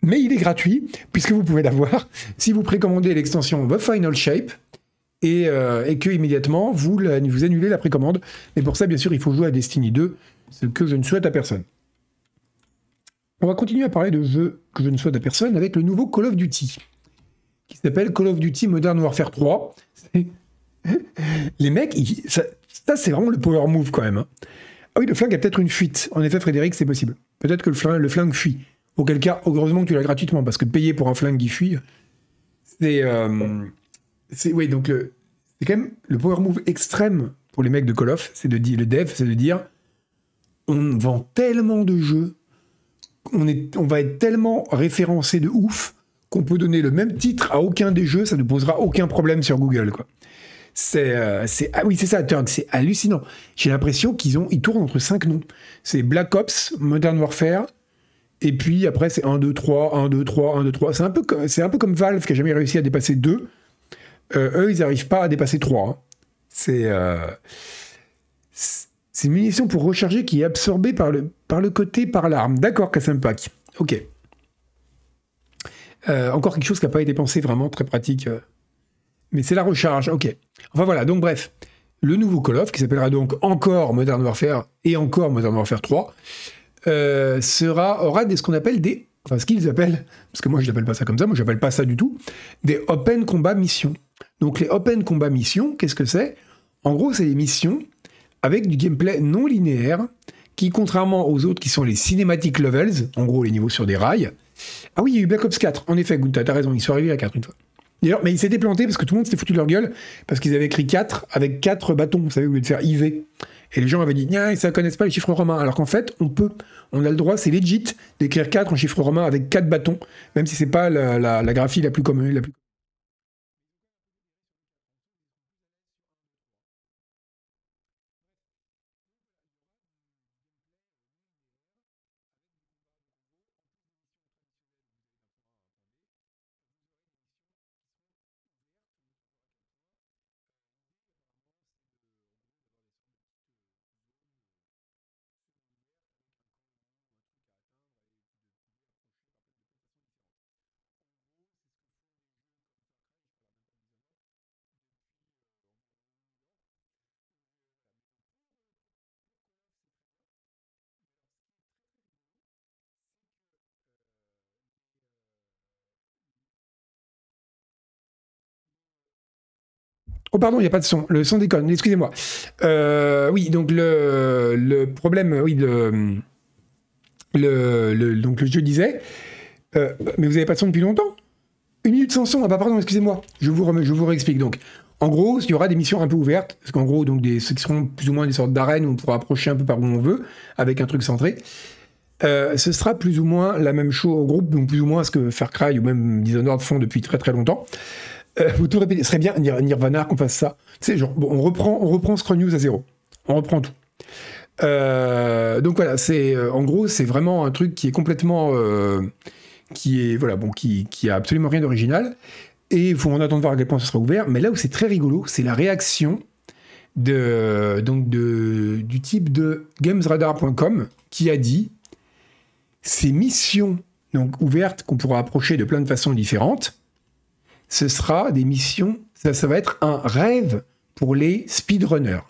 S1: Mais il est gratuit, puisque vous pouvez l'avoir si vous précommandez l'extension The Final Shape et, euh, que immédiatement vous, vous annulez la précommande. Mais pour ça, bien sûr, il faut jouer à Destiny 2, ce que je ne souhaite à personne. On va continuer à parler de jeux que je ne souhaite à personne avec le nouveau Call of Duty, qui s'appelle Call of Duty Modern Warfare 3. C'est- <laughs> Les mecs, ça, c'est vraiment le power move quand même. hein. Ah oui, le flingue a peut-être une fuite. En effet, Frédéric, c'est possible. Peut-être que le flingue, fuit. Auquel cas, heureusement que tu l'as gratuitement, parce que payer pour un flingue qui fuit, c'est. euh, oui, donc le- c'est quand même le power move extrême pour les mecs de Call of, c'est de dire le dev, c'est de dire on vend tellement de jeux, on, on va être tellement référencé de ouf qu'on peut donner le même titre à aucun des jeux, ça ne posera aucun problème sur Google, quoi. C'est, euh, c'est- ah oui, c'est ça, c'est hallucinant. J'ai l'impression qu'ils ont, ils tournent entre cinq noms. C'est Black Ops, Modern Warfare, et puis après c'est 1, 2, 3, 1, 2, 3, 1, 2, 3. C'est un peu, comme- c'est un peu comme Valve qui a jamais réussi à dépasser 2. Euh, eux, ils n'arrivent pas à dépasser 3. hein. C'est, euh, c'est une munition pour recharger qui est absorbée par le, par le côté par l'arme. D'accord, Kassempak. Ok. Euh, encore quelque chose qui n'a pas été pensé vraiment très pratique. Mais c'est la recharge, ok. Enfin voilà, donc bref. Le nouveau Call of, qui s'appellera donc encore Modern Warfare et encore Modern Warfare 3, euh, sera, aura des, ce qu'on appelle des. Enfin, ce qu'ils appellent, parce que moi je l'appelle pas ça comme ça, moi j'appelle pas ça du tout, des Open Combat Missions. Donc les Open Combat Missions, qu'est-ce que c'est? En gros, c'est des missions avec du gameplay non linéaire qui, contrairement aux autres qui sont les Cinematic Levels, en gros les niveaux sur des rails. Ah oui, il y a eu Black Ops 4, en effet, Gunther, t'as raison, ils sont arrivés à 4 une fois. D'ailleurs, mais ils s'étaient plantés parce que tout le monde s'était foutu de leur gueule parce qu'ils avaient écrit 4 avec 4 bâtons, vous savez, au lieu de faire IV. Et les gens avaient dit, ils ne connaissent pas les chiffres romains. Alors qu'en fait, on peut, on a le droit, c'est legit d'écrire 4 en chiffres romains avec 4 bâtons, même si c'est pas la, la- la graphie la plus commune. La plus... Oh pardon, il n'y a pas de son. Le son déconne, excusez-moi. Euh, oui, donc le, problème, oui, le, le, le- donc je disais, euh, mais vous n'avez pas de son depuis longtemps Une minute sans son, ah bah pardon, excusez-moi. Je vous, je vous réexplique. Donc, en gros, il y aura des missions un peu ouvertes, parce qu'en gros, donc des, ce qui seront plus ou moins des sortes d'arènes où on pourra approcher un peu par où on veut, avec un truc centré. Euh, ce sera plus ou moins la même chose au groupe, donc plus ou moins ce que Far Cry ou même Dishonored font depuis très très longtemps. Euh, ce serait bien Nir- Nirvana qu'on fasse ça. On reprend, on News à zéro. On reprend tout. Euh, donc voilà, c'est euh, en gros, c'est vraiment un truc qui est complètement, qui est voilà, bon, qui, a absolument rien d'original. Et il faut en attendre voir à quel point ce sera ouvert. Mais là où c'est très rigolo, c'est la réaction de, de, du type de gamesradar.com qui a dit ces missions donc ouvertes qu'on pourra approcher de plein de façons différentes, ce sera des missions, ça, ça va être un rêve pour les speedrunners.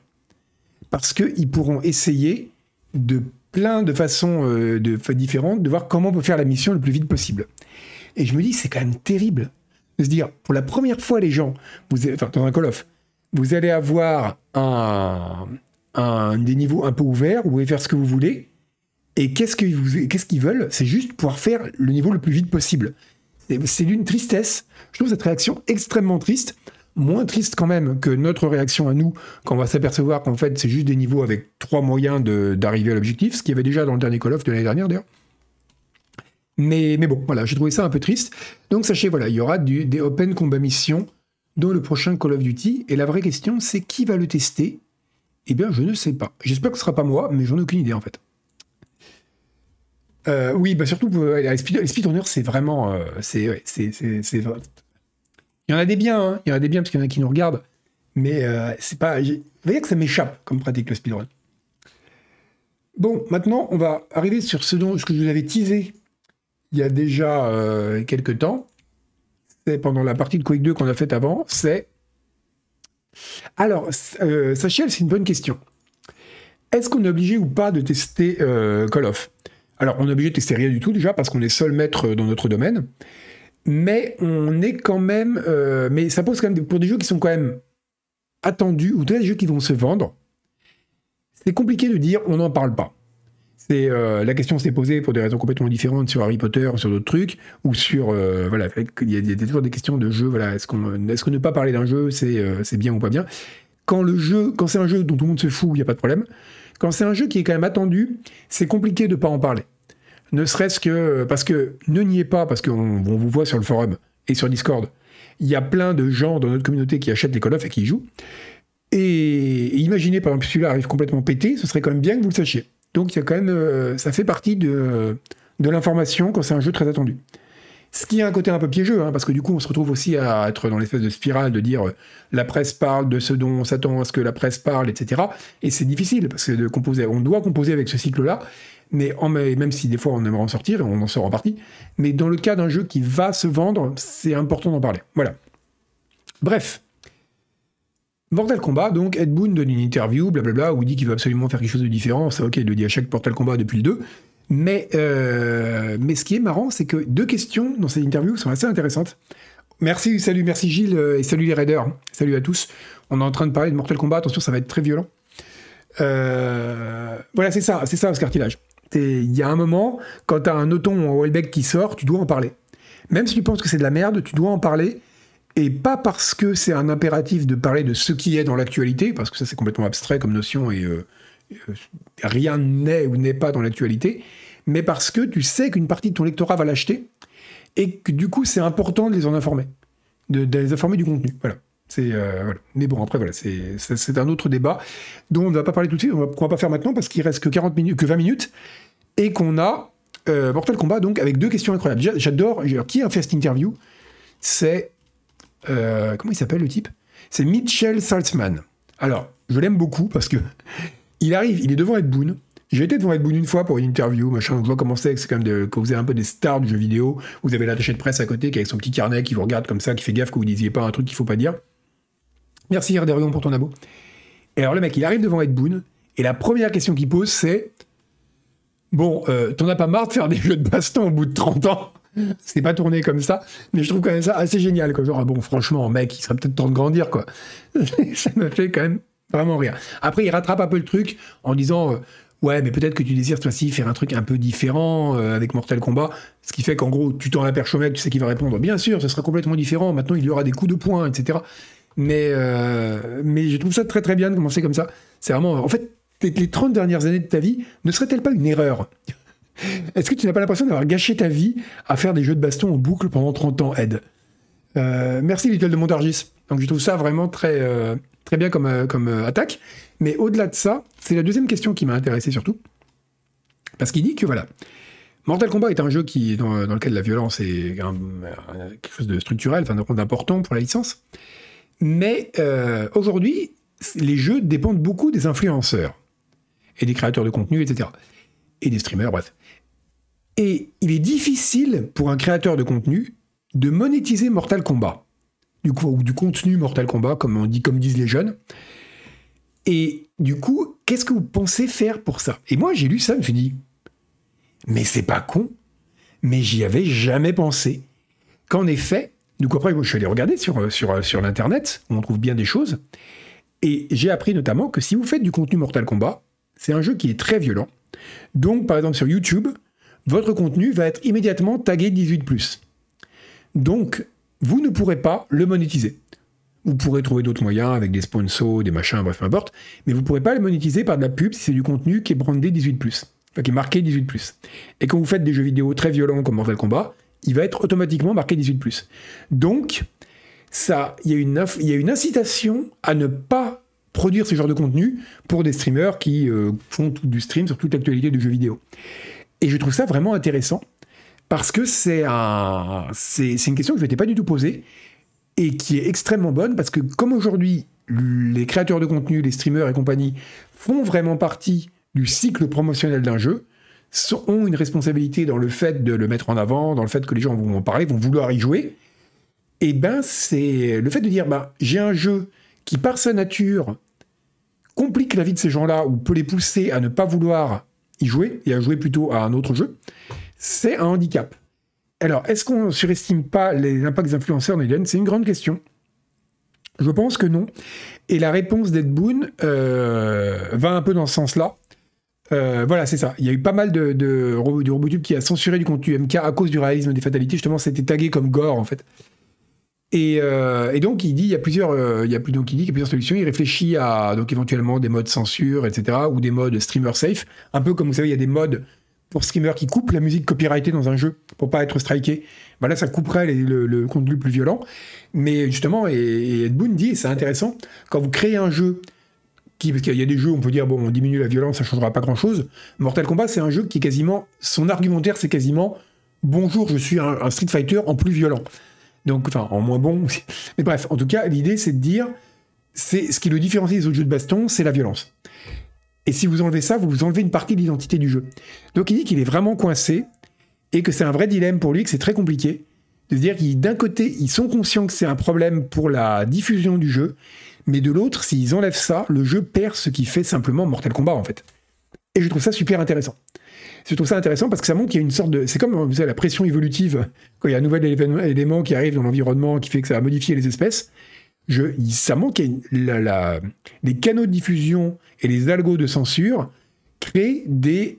S1: Parce qu'ils pourront essayer de plein de façons euh, différentes de voir comment on peut faire la mission le plus vite possible. Et je me dis, c'est quand même terrible de se dire, pour la première fois, les gens, vous, enfin, dans un Call of, vous allez avoir un, un, des niveaux un peu ouverts, vous pouvez faire ce que vous voulez, et qu'est-ce qu'ils veulent? C'est juste pouvoir faire le niveau le plus vite possible. C'est d'une tristesse. Je trouve cette réaction extrêmement triste moins triste quand même que notre réaction à nous quand on va s'apercevoir qu'en fait c'est juste des niveaux avec trois moyens d'arriver à l'objectif, ce qu'il y avait déjà dans le dernier Call of de l'année dernière d'ailleurs. Mais, bon, voilà, j'ai trouvé ça un peu triste. Donc sachez, voilà, il y aura des Open Combat Mission dans le prochain Call of Duty. Et la vraie question, c'est qui va le tester? Eh bien, je ne sais pas. J'espère que ce sera pas moi, mais j'en ai aucune idée en fait. Euh, oui, bah surtout, euh, les, speedrunners, c'est vraiment. Euh, c'est il y en a des biens, hein. il y en a des biens parce qu'il y en a qui nous regardent, mais euh, c'est pas. Vous voyez que ça m'échappe comme pratique le speedrun. Bon, maintenant, on va arriver sur ce, dont, ce que je vous avais teasé il y a déjà euh, quelques temps. C'est pendant la partie de Quake 2 qu'on a faite avant. C'est. Alors, euh, Sachiel, c'est une bonne question. Est-ce qu'on est obligé ou pas de tester Call of? Alors, on est obligé de tester rien du tout déjà parce qu'on est seul maître dans notre domaine mais on est quand même. Euh, mais ça pose quand même pour des jeux qui sont quand même attendus ou des jeux qui vont se vendre. C'est compliqué de dire on n'en parle pas. Euh, la question s'est posée pour des raisons complètement différentes sur Harry Potter, sur d'autres trucs, ou sur euh, voilà, il y, a, toujours des questions de jeu. Voilà, est-ce qu'on, est-ce que ne pas parler d'un jeu, c'est c'est bien ou pas bien? Quand le jeu, quand c'est un jeu dont tout le monde se fout, il n'y a pas de problème. Quand c'est un jeu qui est quand même attendu, c'est compliqué de pas en parler ne serait-ce que parce que ne niez pas, parce qu'on vous voit sur le forum et sur Discord, il y a plein de gens dans notre communauté qui achètent les Call of et qui y jouent. Et, imaginez par exemple celui-là arrive complètement pété, ce serait quand même bien que vous le sachiez. Donc il y a quand même, euh, ça fait partie de, de l'information quand c'est un jeu très attendu. Ce qui a un côté un peu piégeux, hein, parce que du coup on se retrouve aussi à être dans l'espèce de spirale de dire euh, la presse parle de ce dont on s'attend à ce que la presse parle, etc. Et c'est difficile parce que de composer, on doit composer avec ce cycle-là, mais même si des fois on aimerait en sortir, on en sort en partie, mais dans le cas d'un jeu qui va se vendre, c'est important d'en parler. Voilà. Bref. Mortal Kombat, donc Ed Boon donne une interview, blablabla, où il dit qu'il veut absolument faire quelque chose de différent. C'est ok, il le dit à chaque Mortal Kombat depuis le 2. Mais, euh, mais ce qui est marrant, c'est que deux questions dans cette interview sont assez intéressantes. Merci, salut, merci Gilles, euh, et salut les raiders. Salut à tous. On est en train de parler de Mortal Kombat, attention, ça va être très violent. Euh, voilà, c'est ça, c'est ça ce cartilage. Il y a un moment, quand tu as un ou un Welbeck qui sort, tu dois en parler. Même si tu penses que c'est de la merde, tu dois en parler. Et pas parce que c'est un impératif de parler de ce qui est dans l'actualité, parce que ça c'est complètement abstrait comme notion et rien n'est ou n'est pas dans l'actualité, mais parce que tu sais qu'une partie de ton lectorat va l'acheter et que du coup c'est important de les en informer, de, les informer du contenu. Voilà. Euh, Mais bon, après, voilà, c'est un autre débat dont on ne va pas parler tout de suite, on ne va pas faire maintenant parce qu'il reste que, 40 minutes, que 20 minutes et qu'on a euh, Mortal Kombat donc avec deux questions incroyables. J'adore, qui a fait cette interview? C'est. Euh, comment il s'appelle le type? C'est Mitchell Saltzman. Alors, je l'aime beaucoup parce que il arrive, il est devant Ed Boon. J'ai été devant Ed Boon une fois pour une interview, machin. On voit comment c'est, c'est quand même vous avez un peu des stars du jeu vidéo. Vous avez l'attaché de presse à côté qui avec son petit carnet qui vous regarde comme ça, qui fait gaffe que vous disiez pas un truc qu'il faut pas dire. Merci Erderion pour ton abo. Et alors le mec, il arrive devant Ed Boon, et la première question qu'il pose, c'est Bon, euh, t'en as pas marre de faire des jeux de baston au bout de 30 ans? C'est pas tourné comme ça, mais je trouve quand même ça assez génial. Quoi. Genre, bon, franchement, mec, il serait peut-être temps de grandir, quoi. <laughs> ça me fait quand même vraiment rire. Après, il rattrape un peu le truc en disant euh, Ouais, mais peut-être que tu désires, toi aussi, faire un truc un peu différent euh, avec Mortal Kombat. Ce qui fait qu'en gros, tu t'en aperçois au mec, tu sais qu'il va répondre Bien sûr, ce sera complètement différent. Maintenant, il y aura des coups de poing, etc. Mais, mais je trouve ça très très bien de commencer comme ça. C'est vraiment. En fait, les 30 dernières années de ta vie ne seraient-elles pas une erreur? <laughs> Est-ce que tu n'as pas l'impression d'avoir gâché ta vie à faire des jeux de baston en boucle pendant 30 ans, Ed? Euh, Merci Little de Montargis. Donc je trouve ça vraiment très, euh, très bien comme, euh, comme attaque. Mais au-delà de ça, c'est la deuxième question qui m'a intéressé surtout. Parce qu'il dit que voilà, Mortal Kombat est un jeu qui, dans, lequel la violence est quelque chose de structurel, enfin d'important pour la licence. Mais euh, aujourd'hui, les jeux dépendent beaucoup des influenceurs et des créateurs de contenu, etc. Et des streamers, bref. Et il est difficile pour un créateur de contenu de monétiser Mortal Kombat. Du coup, ou du contenu Mortal Kombat, comme on dit, comme disent les jeunes. Et du coup, qu'est-ce que vous pensez faire pour ça? Et moi, j'ai lu ça, je me suis dit, mais c'est pas con, mais j'y avais jamais pensé. Qu'en effet, du coup après, je suis allé regarder sur, sur, sur l'internet, on trouve bien des choses, et j'ai appris notamment que si vous faites du contenu Mortal Kombat, c'est un jeu qui est très violent. Donc, par exemple, sur YouTube, votre contenu va être immédiatement tagué 18+. Donc, vous ne pourrez pas le monétiser. Vous pourrez trouver d'autres moyens avec des sponsors, des machins, bref, peu importe, mais vous ne pourrez pas le monétiser par de la pub si c'est du contenu qui est brandé 18+, enfin qui est marqué 18+. Et quand vous faites des jeux vidéo très violents comme Mortal Kombat, il va être automatiquement marqué 18+. Donc, ça, il y, a une, incitation à ne pas produire ce genre de contenu pour des streamers qui euh, font du stream sur toute l'actualité du jeu vidéo. Et je trouve ça vraiment intéressant parce que c'est un, c'est, une question que je n'étais pas du tout posée et qui est extrêmement bonne parce que comme aujourd'hui les créateurs de contenu, les streamers et compagnie font vraiment partie du cycle promotionnel d'un jeu, ont une responsabilité dans le fait de le mettre en avant, dans le fait que les gens vont en parler, vont vouloir y jouer. Et ben c'est le fait de dire bah j'ai un jeu qui par sa nature complique la vie de ces gens-là ou peut les pousser à ne pas vouloir y jouer et à jouer plutôt à un autre jeu, c'est un handicap. Alors, est-ce qu'on surestime pas les impacts des influenceurs dans C'est une grande question. Je pense que non. Et la réponse d'Ed Boon euh, va un peu dans ce sens-là. Euh, voilà, c'est ça. Il y a eu pas mal de, de, Robotube qui a censuré du contenu MK à cause du réalisme des fatalités. Justement, c'était tagué comme gore, en fait. Euh, et, donc il dit y a plusieurs euh, y a qu'il y a plusieurs solutions. Il réfléchit à donc éventuellement des modes censure, etc. ou des modes streamer safe. Un peu comme vous savez il y a des modes pour streamers qui coupent la musique copyrightée dans un jeu pour pas être striké. Bah là ça couperait le, contenu plus violent. Mais justement et, Ed Boon dit c'est intéressant quand vous créez un jeu parce qu'il y a des jeux où on peut dire bon on diminue la violence ça changera pas grand chose. Mortal Kombat c'est un jeu qui est quasiment son argumentaire c'est quasiment bonjour je suis un Street Fighter en plus violent. Donc, enfin, en moins bon. Mais bref, en tout cas, l'idée, c'est de dire, c'est ce qui le différencie des autres jeux de baston, c'est la violence. Et si vous enlevez ça, vous vous enlevez une partie de l'identité du jeu. Donc il dit qu'il est vraiment coincé et que c'est un vrai dilemme pour lui, que c'est très compliqué de dire qu'ils d'un côté ils sont conscients que c'est un problème pour la diffusion du jeu, mais de l'autre, s'ils enlèvent ça, le jeu perd ce qui fait simplement Mortal Kombat en fait. Et je trouve ça super intéressant. Je trouve ça intéressant parce que ça montre qu'il y a une sorte de. C'est comme vous savez, la pression évolutive, quand il y a un nouvel élément qui arrive dans l'environnement qui fait que ça va modifier les espèces. Je, ça montre qu'il y a la, les canaux de diffusion et les algos de censure créent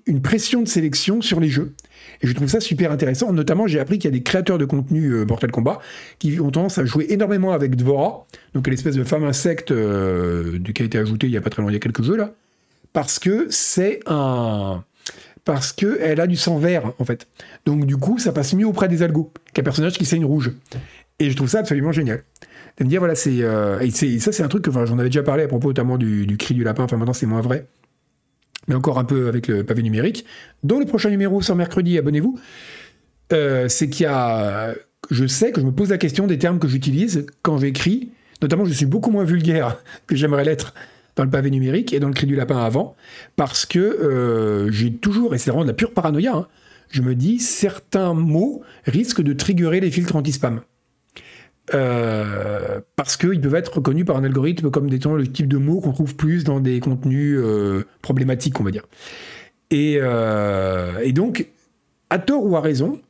S1: une pression de sélection sur les jeux. Et je trouve ça super intéressant. Notamment, j'ai appris qu'il y a des créateurs de contenu euh, Mortal Kombat qui ont tendance à jouer énormément avec Dvora, donc l'espèce de femme insecte euh, qui a été ajoutée il y a pas très longtemps, il y a quelques jeux là, parce que c'est un parce qu'elle a du sang vert, en fait. Donc, du coup, ça passe mieux auprès des algos qu'un personnage qui saigne rouge. Et je trouve ça absolument génial. De me dire, voilà, c'est. Euh, et, ça, c'est un truc que j'en avais déjà parlé à propos notamment du, cri du lapin. Enfin, maintenant, c'est moins vrai. Mais encore un peu avec le pavé numérique. Dans le prochain numéro, sur mercredi, abonnez-vous. Euh, c'est qu'il y a. Je sais que je me pose la question des termes que j'utilise quand j'écris. Notamment, je suis beaucoup moins vulgaire <laughs> que j'aimerais l'être dans le pavé numérique et dans le cri du lapin avant, parce que euh, j'ai toujours, et c'est vraiment de la pure paranoïa, hein, je me dis certains mots risquent de triggerer les filtres anti-spam. Euh, parce qu'ils peuvent être reconnus par un algorithme comme étant le type de mots qu'on trouve plus dans des contenus euh, problématiques, on va dire. Et, et, donc, à tort ou à raison,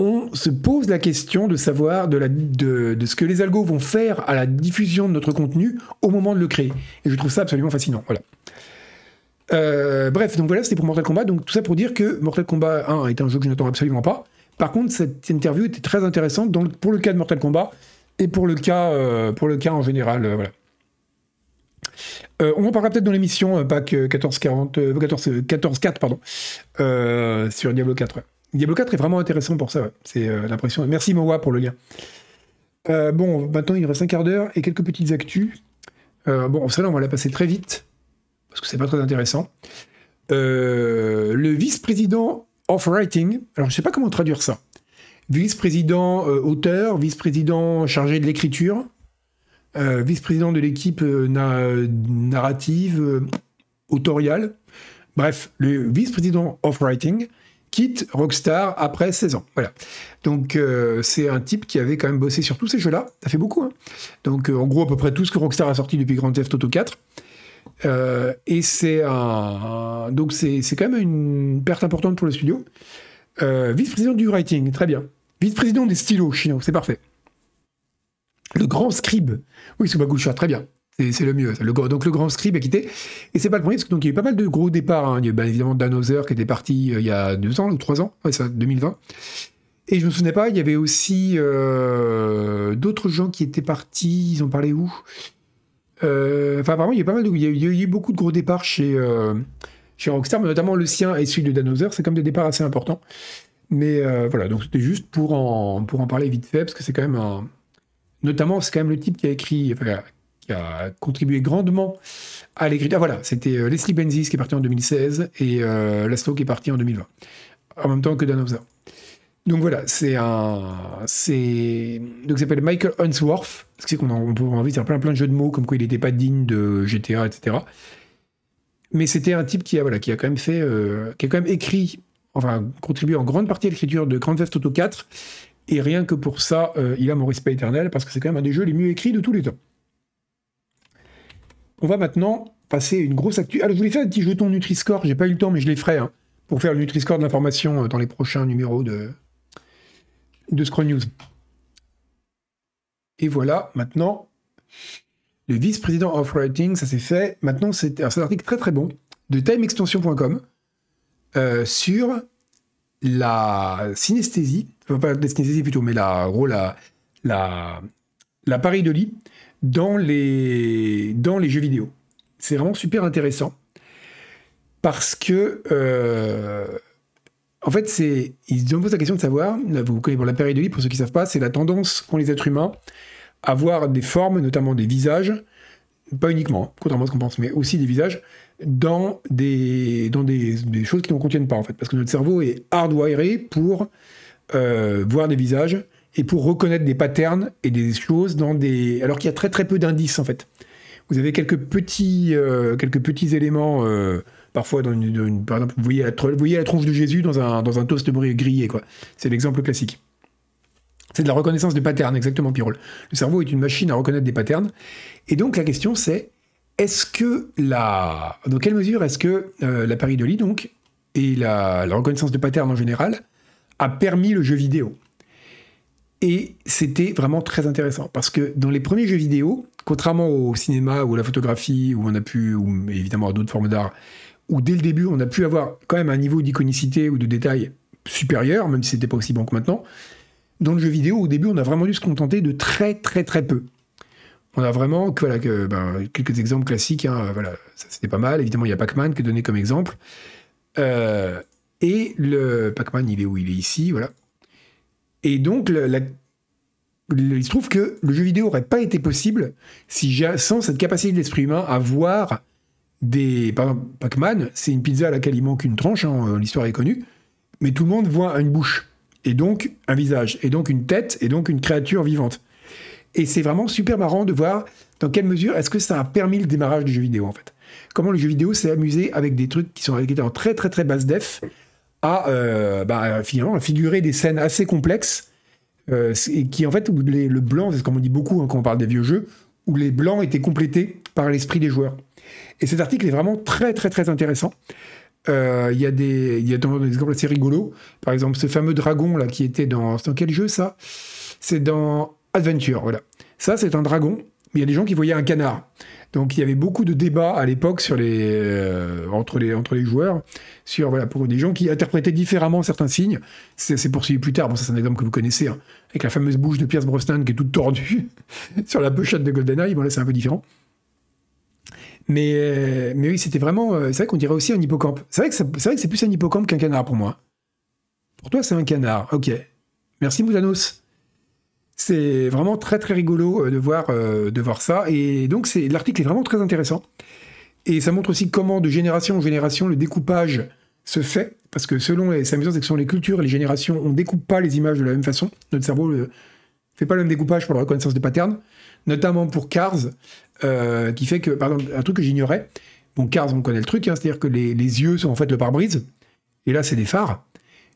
S1: on se pose la question de savoir de, ce que les algos vont faire à la diffusion de notre contenu au moment de le créer. Et je trouve ça absolument fascinant. Voilà. Euh, bref, donc voilà, c'était pour Mortal Kombat. Donc tout ça pour dire que Mortal Kombat 1 est un jeu que je n'attends absolument pas. Par contre, cette interview était très intéressante pour le cas de Mortal Kombat et pour le cas, euh, pour le cas en général. Euh, voilà. on en parlera peut-être dans l'émission PAC 1440, 14, 14 4 pardon, sur Diablo 4. Diablo 4 est vraiment intéressant pour ça, c'est euh, l'impression. Merci Mowa pour le lien. Euh, bon, maintenant il reste un quart d'heure et quelques petites actus. Euh, bon, celle-là, on va la passer très vite, parce que c'est pas très intéressant. le vice-président of Writing. Alors, je sais pas comment traduire ça. Vice-président euh, auteur, vice-président chargé de l'écriture, euh, vice-président de l'équipe euh, narrative, autoriale. Bref, le vice-président of Writing quitte Rockstar après 16 ans. Voilà. Donc c'est un type qui avait quand même bossé sur tous ces jeux-là. Ça fait beaucoup. Hein. Donc en gros à peu près tout ce que Rockstar a sorti depuis Grand Theft Auto 4. Euh, et c'est un, donc c'est, quand même une perte importante pour le studio. Euh, vice-président du writing, très bien. Vice-président des stylos chinois, c'est parfait. Le grand scribe, oui, Subakusha, très bien. C'est, le mieux. Le, donc le grand scribe a quitté. Et c'est pas le premier, parce qu'il y a eu pas mal de gros départs. Hein. Il y a évidemment Dan qui était parti euh, il y a deux ans ou trois ans, ouais, ça, 2020. Et je me souvenais pas, il y avait aussi d'autres gens qui étaient partis. Ils ont parlé où? Enfin, apparemment, il y a il y a, eu beaucoup de gros départs chez, euh, chez Rockstar, mais notamment le sien et celui de Danoser. C'est comme des départs assez importants. Mais euh, voilà, donc c'était juste pour en, pour en parler vite fait, parce que c'est quand même un. Notamment, c'est quand même le type qui a écrit, qui a contribué grandement à l'écriture. Ah, voilà, c'était Leslie Benzis qui est parti en 2016 et Laszlo qui est parti en 2020, en même temps que Dan donc voilà, c'est un. C'est. Donc il s'appelle Michael Unsworth. Ce qu'on on peut envie de faire plein plein de jeux de mots, comme quoi il n'était pas digne de GTA, etc. Mais c'était un type qui a, voilà, qui a quand même fait. Euh, qui a quand même écrit, enfin, contribué en grande partie à l'écriture de Grand Theft Auto 4. Et rien que pour ça, euh, il a mon respect éternel, parce que c'est quand même un des jeux les mieux écrits de tous les temps. On va maintenant passer une grosse actu. Alors, je voulais faire un petit jeton Nutri-Score, j'ai pas eu le temps, mais je les ferai, hein, pour faire le Nutri-Score de l'information euh, dans les prochains numéros de, de Scroll News. Et voilà, maintenant, le vice-président of writing, ça s'est fait. Maintenant, c'est un article très très bon de timeextension.com euh, sur la synesthésie, enfin pas la synesthésie plutôt, mais la, gros, la, la, l'appareil de lit dans les, dans les jeux vidéo. C'est vraiment super intéressant parce que euh, en fait, c'est, ils se posent la question de savoir, vous connaissez la période pour ceux qui ne savent pas, c'est la tendance qu'ont les êtres humains à voir des formes, notamment des visages, pas uniquement, contrairement à ce qu'on pense, mais aussi des visages, dans des, dans des, choses qui ne contiennent pas, en fait. Parce que notre cerveau est hardwiré pour euh, voir des visages et pour reconnaître des patterns et des choses dans des. Alors qu'il y a très très peu d'indices, en fait. Vous avez quelques petits, euh, quelques petits éléments. Euh, parfois dans une, par exemple, vous voyez, la, vous voyez la tronche de Jésus dans un, dans un toast grillé, quoi. C'est l'exemple classique. C'est de la reconnaissance des patterns, exactement, Pirol. Le cerveau est une machine à reconnaître des patterns. Et donc, la question, c'est est-ce que la. Dans quelle mesure est-ce que euh, l'appareil de lit, donc, et la, la, reconnaissance de patterns en général, a permis le jeu vidéo? Et c'était vraiment très intéressant, parce que dans les premiers jeux vidéo, contrairement au cinéma ou à la photographie, où on a pu, ou évidemment à d'autres formes d'art, où dès le début, on a pu avoir quand même un niveau d'iconicité ou de détail supérieur, même si c'était pas aussi bon que maintenant. Dans le jeu vidéo, au début, on a vraiment dû se contenter de très très très peu. On a vraiment voilà, que, ben, quelques exemples classiques. Hein, voilà, c'était pas mal. Évidemment, il y a Pac-Man qui est donné comme exemple. Euh, et le Pac-Man, il est où? Il est ici, voilà. Et donc, il se trouve que le jeu vidéo n'aurait pas été possible si sans cette capacité de l'esprit humain à voir des. Pac-Man, c'est une pizza à laquelle il manque une tranche, hein, euh, l'histoire est connue, mais tout le monde voit une bouche, et donc un visage, et donc une tête, et donc une créature vivante. Et c'est vraiment super marrant de voir dans quelle mesure est-ce que ça a permis le démarrage du jeu vidéo, en fait. Comment le jeu vidéo s'est amusé avec des trucs qui sont étaient en très très très basse def à euh, bah, figurer des scènes assez complexes euh, et qui en fait où le blanc, c'est comme on dit beaucoup hein, quand on parle des vieux jeux, où les blancs étaient complétés par l'esprit des joueurs. Et cet article est vraiment très très très intéressant. Euh, il y a des, y a des exemples assez rigolos. Par exemple, ce fameux dragon là qui était dans, dans quel jeu ça? C'est dans Adventure, voilà. Ça, c'est un dragon, mais il y a des gens qui voyaient un canard. Donc il y avait beaucoup de débats à l'époque sur les, euh, entre, les, entre les joueurs, sur voilà, pour des gens qui interprétaient différemment certains signes. C'est poursuivi plus tard, bon, ça c'est un exemple que vous connaissez, hein, avec la fameuse bouche de Pierce Brosnan qui est toute tordue <laughs> sur la pochette de GoldenEye. Bon là c'est un peu différent. Mais, euh, mais oui, c'était vraiment. Euh, c'est vrai qu'on dirait aussi un hippocampe. C'est vrai que c'est plus un hippocampe qu'un canard pour moi. Pour toi, c'est un canard. Ok. Merci Moutanos. C'est vraiment très très rigolo euh, de voir, de voir ça. Et donc, l'article est vraiment très intéressant. Et ça montre aussi comment, de génération en génération, le découpage se fait parce que selon les, c'est amusant, c'est que selon les cultures les générations, on découpe pas les images de la même façon. Notre cerveau ne fait pas le même découpage pour la reconnaissance des patterns, notamment pour Cars, euh, qui fait que, par exemple, un truc que j'ignorais, bon, Cars, on connaît le truc, hein, c'est-à-dire que les, yeux sont en fait le pare-brise, et là, c'est des phares,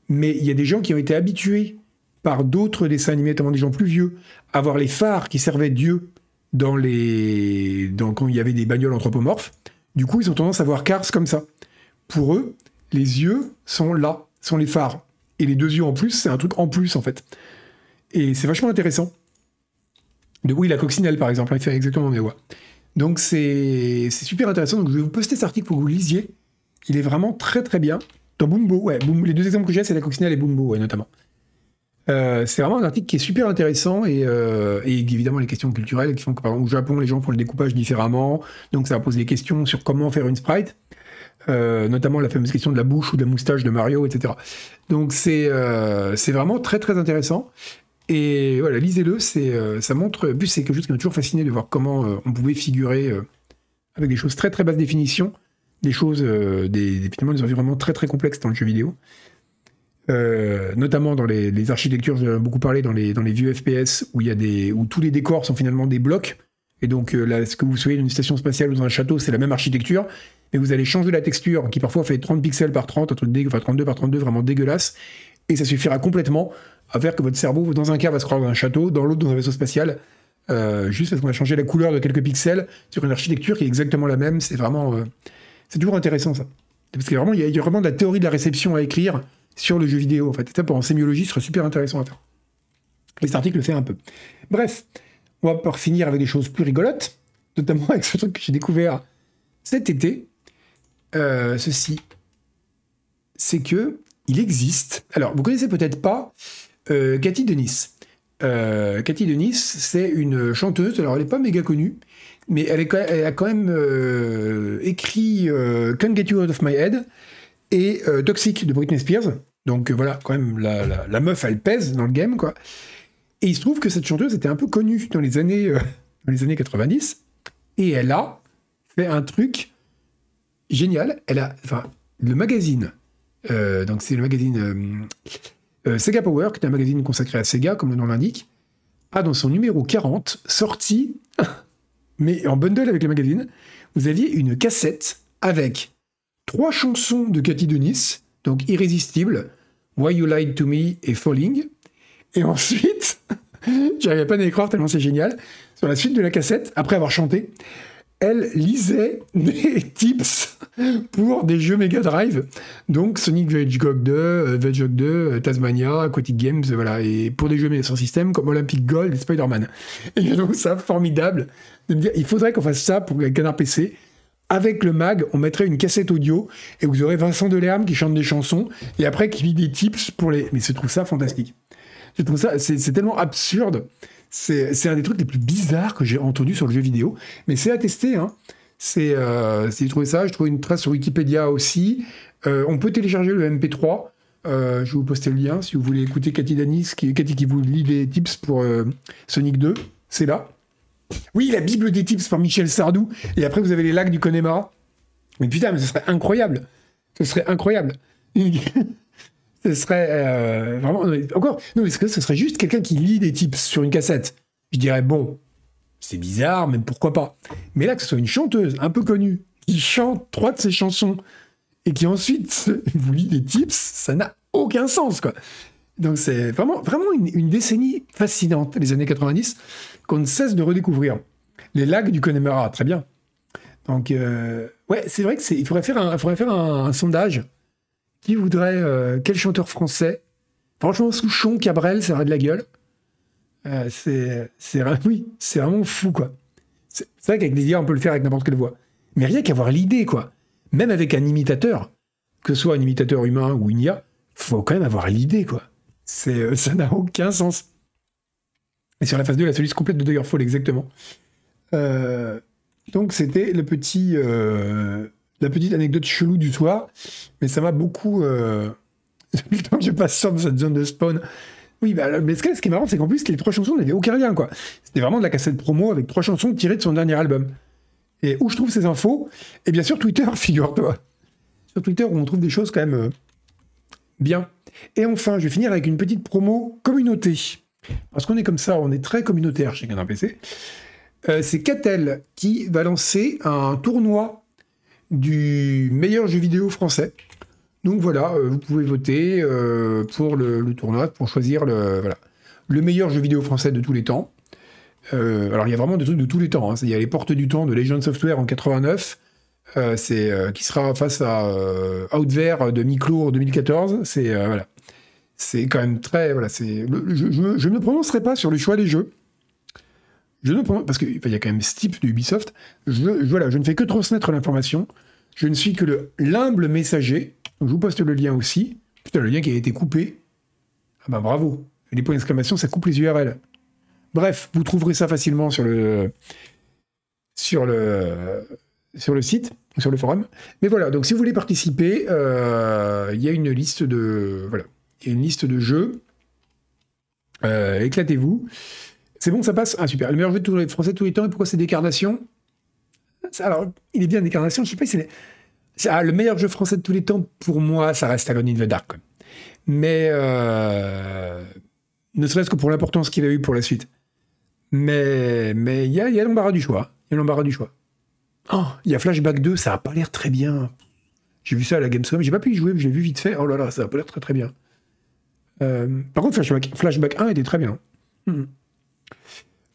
S1: mais il y a des gens qui ont été habitués par d'autres dessins animés, notamment des gens plus vieux, à voir les phares qui servaient Dieu dans les... Dans, quand il y avait des bagnoles anthropomorphes. Du coup, ils ont tendance à voir Cars comme ça. Pour eux, les yeux sont là, sont les phares. Et les deux yeux en plus, c'est un truc en plus, en fait. Et c'est vachement intéressant. De, oui, la coccinelle, par exemple, fait exactement mes voix. Donc, c'est c'est super intéressant. Donc, je vais vous poster cet article pour que vous le lisiez. Il est vraiment très, très bien. Dans Bumbo, ouais. Les deux exemples que j'ai, c'est la coccinelle et ouais, notamment. Euh, c'est vraiment un article qui est super intéressant et, euh, et évidemment les questions culturelles qui font que par exemple au Japon les gens font le découpage différemment donc ça va poser des questions sur comment faire une sprite euh, notamment la fameuse question de la bouche ou de la moustache de Mario etc donc c'est c'est vraiment très très intéressant et voilà lisez-le euh, ça montre en plus c'est quelque chose qui m'a toujours fasciné de voir comment euh, on pouvait figurer euh, avec des choses très très basse définition des choses des, des finalement des environnements très très complexes dans le jeu vidéo notamment dans les, architectures, j'en ai beaucoup parlé dans les, dans les vieux FPS où y a des, où tous les décors sont finalement des blocs. Et donc là, ce que vous soyez dans une station spatiale ou dans un château, c'est la même architecture, mais vous allez changer la texture qui parfois fait 30 pixels par 30, un truc enfin 32 par 32, vraiment dégueulasse, et ça suffira complètement à faire que votre cerveau, dans un cas, va se croire dans un château, dans l'autre, dans un vaisseau spatial, euh, juste parce qu'on a changé la couleur de quelques pixels sur une architecture qui est exactement la même. C'est vraiment, euh, c'est toujours intéressant ça. Parce qu'il y a vraiment, de la théorie de la réception à écrire sur le jeu vidéo, en fait. Et ça, pour en sémiologie, ce serait super intéressant à faire. Et cet article le fait un peu. Bref, on va pouvoir finir avec des choses plus rigolotes, notamment avec ce truc que j'ai découvert cet été. Euh, ceci, c'est que il existe. Alors, vous connaissez peut-être pas euh, Cathy Denis. Euh, Cathy Denis, c'est une chanteuse. Alors, elle n'est pas méga connue, mais elle, a quand même euh, écrit euh, Can't Get You Out of My Head et euh, Toxic de Britney Spears. Donc voilà, quand même, la, la- meuf, elle pèse dans le game, quoi. Et il se trouve que cette chanteuse était un peu connue dans les années, dans les années 90, et elle a fait un truc génial. Elle a, enfin, le magazine, donc c'est le magazine euh, Sega Power, qui est un magazine consacré à Sega, comme le nom l'indique, a dans son numéro 40 sorti, <laughs> mais en bundle avec le magazine, vous aviez une cassette avec trois chansons de Cathy Denis, donc Irrésistible, Why You Lied to Me et Falling. Et ensuite, <laughs> j'arrivais pas à y croire tellement c'est génial, sur la suite de la cassette, après avoir chanté, elle lisait <laughs> des tips pour des jeux Mega Drive, donc Sonic the Hedgehog 2, euh, the Hedgehog 2, euh, Tasmania, Aquatic Games, voilà, et pour des jeux sans système comme Olympic Gold et Spider-Man. Et je trouve ça formidable de me dire, il faudrait qu'on fasse ça pour canard PC. Avec le mag, on mettrait une cassette audio et vous aurez Vincent Delerme qui chante des chansons et après qui lit des tips pour les. Mais je trouve ça fantastique. Je trouve ça, c'est tellement absurde. C'est un des trucs les plus bizarres que j'ai entendu sur le jeu vidéo. Mais c'est à tester. Hein. C'est, euh, si j'ai trouvé ça, je trouve une trace sur Wikipédia aussi. Euh, on peut télécharger le MP3. Euh, je vais vous poster le lien si vous voulez écouter Cathy Danis, qui, Cathy qui vous lit des tips pour euh, Sonic 2. C'est là. Oui, la Bible des tips par Michel Sardou. Et après, vous avez les lacs du Connemara. Mais putain, mais ce serait incroyable. Ce serait incroyable. <laughs> ce serait euh, vraiment. Encore, non, mais ce serait juste quelqu'un qui lit des tips sur une cassette. Je dirais, bon, c'est bizarre, mais pourquoi pas. Mais là, que ce soit une chanteuse un peu connue qui chante trois de ses chansons et qui ensuite <laughs> vous lit des tips, ça n'a aucun sens, quoi. Donc c'est vraiment, vraiment une, décennie fascinante, les années 90, qu'on ne cesse de redécouvrir. Les lacs du Connemara, très bien. Donc, euh, ouais, c'est vrai que c'est, il faudrait faire un, faudrait faire un sondage. Qui voudrait, euh, quel chanteur français? Franchement, Souchon, Cabrel, ça aurait de la gueule. Euh, c'est, c'est, oui, c'est vraiment fou, quoi. C'est, vrai qu'avec des on peut le faire avec n'importe quelle voix. Mais rien qu'avoir l'idée, quoi. Même avec un imitateur, que ce soit un imitateur humain ou une IA, faut quand même avoir l'idée, quoi. Euh, ça n'a aucun sens. Et sur la phase 2, la solution complète de Daggerfall, exactement. Donc c'était le petit, la petite anecdote chelou du soir, mais ça m'a beaucoup... Euh... <laughs> Depuis le temps que je passe sur cette zone de spawn. Oui, bah, mais ce qui est marrant, c'est qu'en plus, les trois chansons n'avaient aucun lien, quoi. C'était vraiment de la cassette promo avec trois chansons tirées de son dernier album. Et où je trouve ces infos? Et bien sur Twitter, <laughs> figure-toi. Sur Twitter, où on trouve des choses quand même euh, Bien. Et enfin, je vais finir avec une petite promo communauté. Parce qu'on est comme ça, on est très communautaire chez Canard PC. Euh, c'est Catel qui va lancer un tournoi du meilleur jeu vidéo français. Donc voilà, euh, vous pouvez voter euh, pour le, tournoi, pour choisir le, voilà, le meilleur jeu vidéo français de tous les temps. alors il y a vraiment des trucs de tous les temps. Il y a les portes du temps de Legend Software en 89. c'est qui sera face à Outver de Miclo en 2014. C'est voilà, c'est quand même très voilà. C'est je, je, ne prononcerai pas sur le choix des jeux. Je ne parce qu'il y a quand même type de Ubisoft. Je, voilà, je ne fais que transmettre l'information. Je ne suis que le l'humble messager. je vous poste le lien aussi. Putain, le lien qui a été coupé. Ah bah bravo. les points d'exclamation, ça coupe les URL. Bref, vous trouverez ça facilement sur le site, sur le forum. Mais voilà, donc si vous voulez participer, euh, il y a une liste de voilà, il y a une liste de jeux. Euh, éclatez-vous. C'est bon, ça passe? Ah, super. Le meilleur jeu de les Français tous les temps, et pourquoi c'est Décarnation Alors, il est bien Décarnation, je sais pas si c'est. Ah, le meilleur jeu français de tous les temps, pour moi, ça reste Alone in the Dark. Mais. Euh, ne serait-ce que pour l'importance qu'il a eu pour la suite. Mais mais il y a, y a l'embarras du choix. Il y a l'embarras du choix. Oh, il y a Flashback 2, ça a pas l'air très bien. J'ai vu ça à la Gamescom, j'ai pas pu y jouer, mais j'ai vu vite fait. Oh là là, ça a pas l'air très très bien. Euh, par contre, Flashback, Flashback 1 était très bien. Hmm.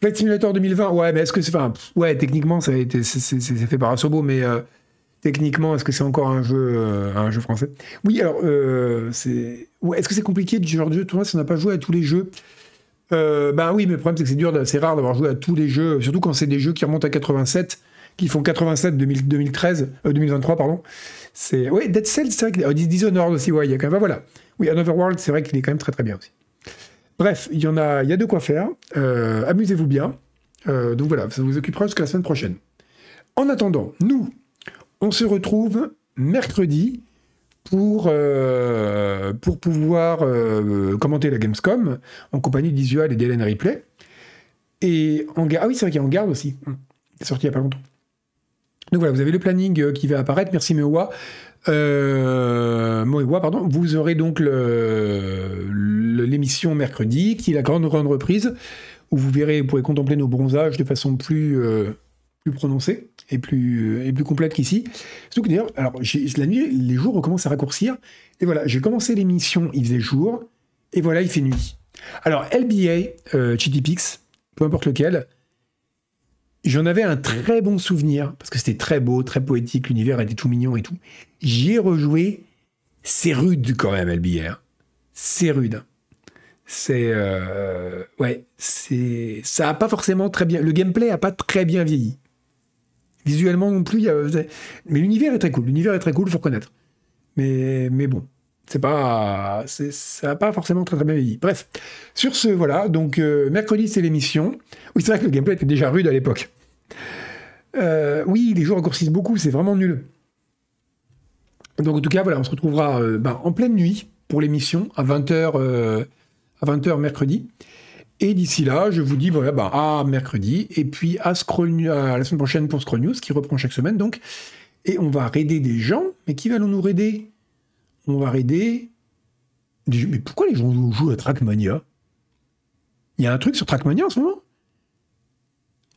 S1: Flight Simulator 2020, ouais, mais est-ce que c'est. Enfin, ouais, techniquement, ça a été, c'est, fait par Asobo, mais euh, techniquement, est-ce que c'est encore un jeu, euh, un jeu français? Oui, alors, euh, c'est. Ouais, est-ce que c'est compliqué du genre de jeu si on n'a pas joué à tous les jeux? Ben oui, mais le problème, c'est que c'est dur, c'est rare d'avoir joué à tous les jeux, surtout quand c'est des jeux qui remontent à 87, qui font 87 2013, 2023, pardon. C'est. Ouais, Dead Cells, c'est vrai que. Oh, Dishonored aussi, ouais, il y a quand même. Ben voilà. Oui, Another World, c'est vrai qu'il est quand même très très bien aussi. Bref, il y a, de quoi faire. Euh, amusez-vous bien. Euh, donc voilà, ça vous occupera jusqu'à la semaine prochaine. En attendant, nous, on se retrouve mercredi pour, euh, pouvoir commenter la Gamescom en compagnie d'Isual et d'Hélène Ripley. Et en Ah oui, c'est vrai qu'il y a en garde aussi. C'est sorti il n'y a pas longtemps. Donc voilà, vous avez le planning qui va apparaître. Merci Mewa. Euh, pardon. Vous aurez donc l'émission mercredi, qui est la grande, grande reprise, où vous verrez, vous pourrez contempler nos bronzages de façon plus, euh, plus prononcée et plus, et plus complète qu'ici. Surtout que d'ailleurs, alors, la nuit, les jours recommencent à raccourcir. Et voilà, j'ai commencé l'émission, il faisait jour, et voilà, il fait nuit. Alors, LBA, euh, Chitty peu importe lequel, J'en avais un très bon souvenir, parce que c'était très beau, très poétique, l'univers était tout mignon et tout. J'y ai rejoué, c'est rude quand même, LBR. C'est rude. C'est... Euh, ouais, c'est... Ça a pas forcément très bien... Le gameplay a pas très bien vieilli. Visuellement non plus, mais l'univers est très cool. L'univers est très cool, faut reconnaître. Mais, mais bon, c'est pas, ça n'a pas forcément très très bien vieilli. Bref, sur ce, voilà, donc euh, mercredi c'est l'émission. Oui, c'est vrai que le gameplay était déjà rude à l'époque. Euh, oui, les jours raccourcissent beaucoup, c'est vraiment nul. Donc en tout cas, voilà, on se retrouvera euh, ben, en pleine nuit pour l'émission à 20h, à 20h mercredi. Et d'ici là, je vous dis voilà, ben, à mercredi, et puis à, Scroll, à la semaine prochaine pour Scroll News, qui reprend chaque semaine donc. Et on va raider des gens, mais qui va nous raider? On va raider. Mais pourquoi les gens jouent à Trackmania? Il y a un truc sur Trackmania en ce moment?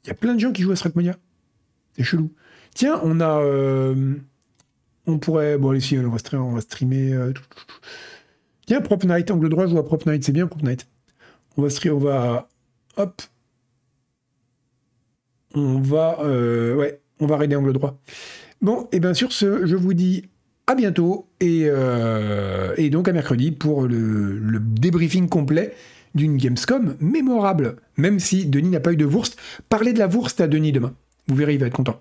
S1: Il y a plein de gens qui jouent à Trackmania. C'est chelou. Tiens, on a. Euh, on pourrait. Bon, allez, si, on va, streamer. On va streamer euh, Tiens, Prop Night, angle droit, joue à Prop Night, c'est bien Prop Night. On va streamer, on va. Hop. On va. Euh, ouais, on va raider angle droit. Bon, et bien sur ce, je vous dis à bientôt euh, et, donc à mercredi pour le, débriefing complet d'une Gamescom mémorable, même si Denis n'a pas eu de Wurst. Parlez de la Wurst à Denis demain. Vous verrez, il va être content.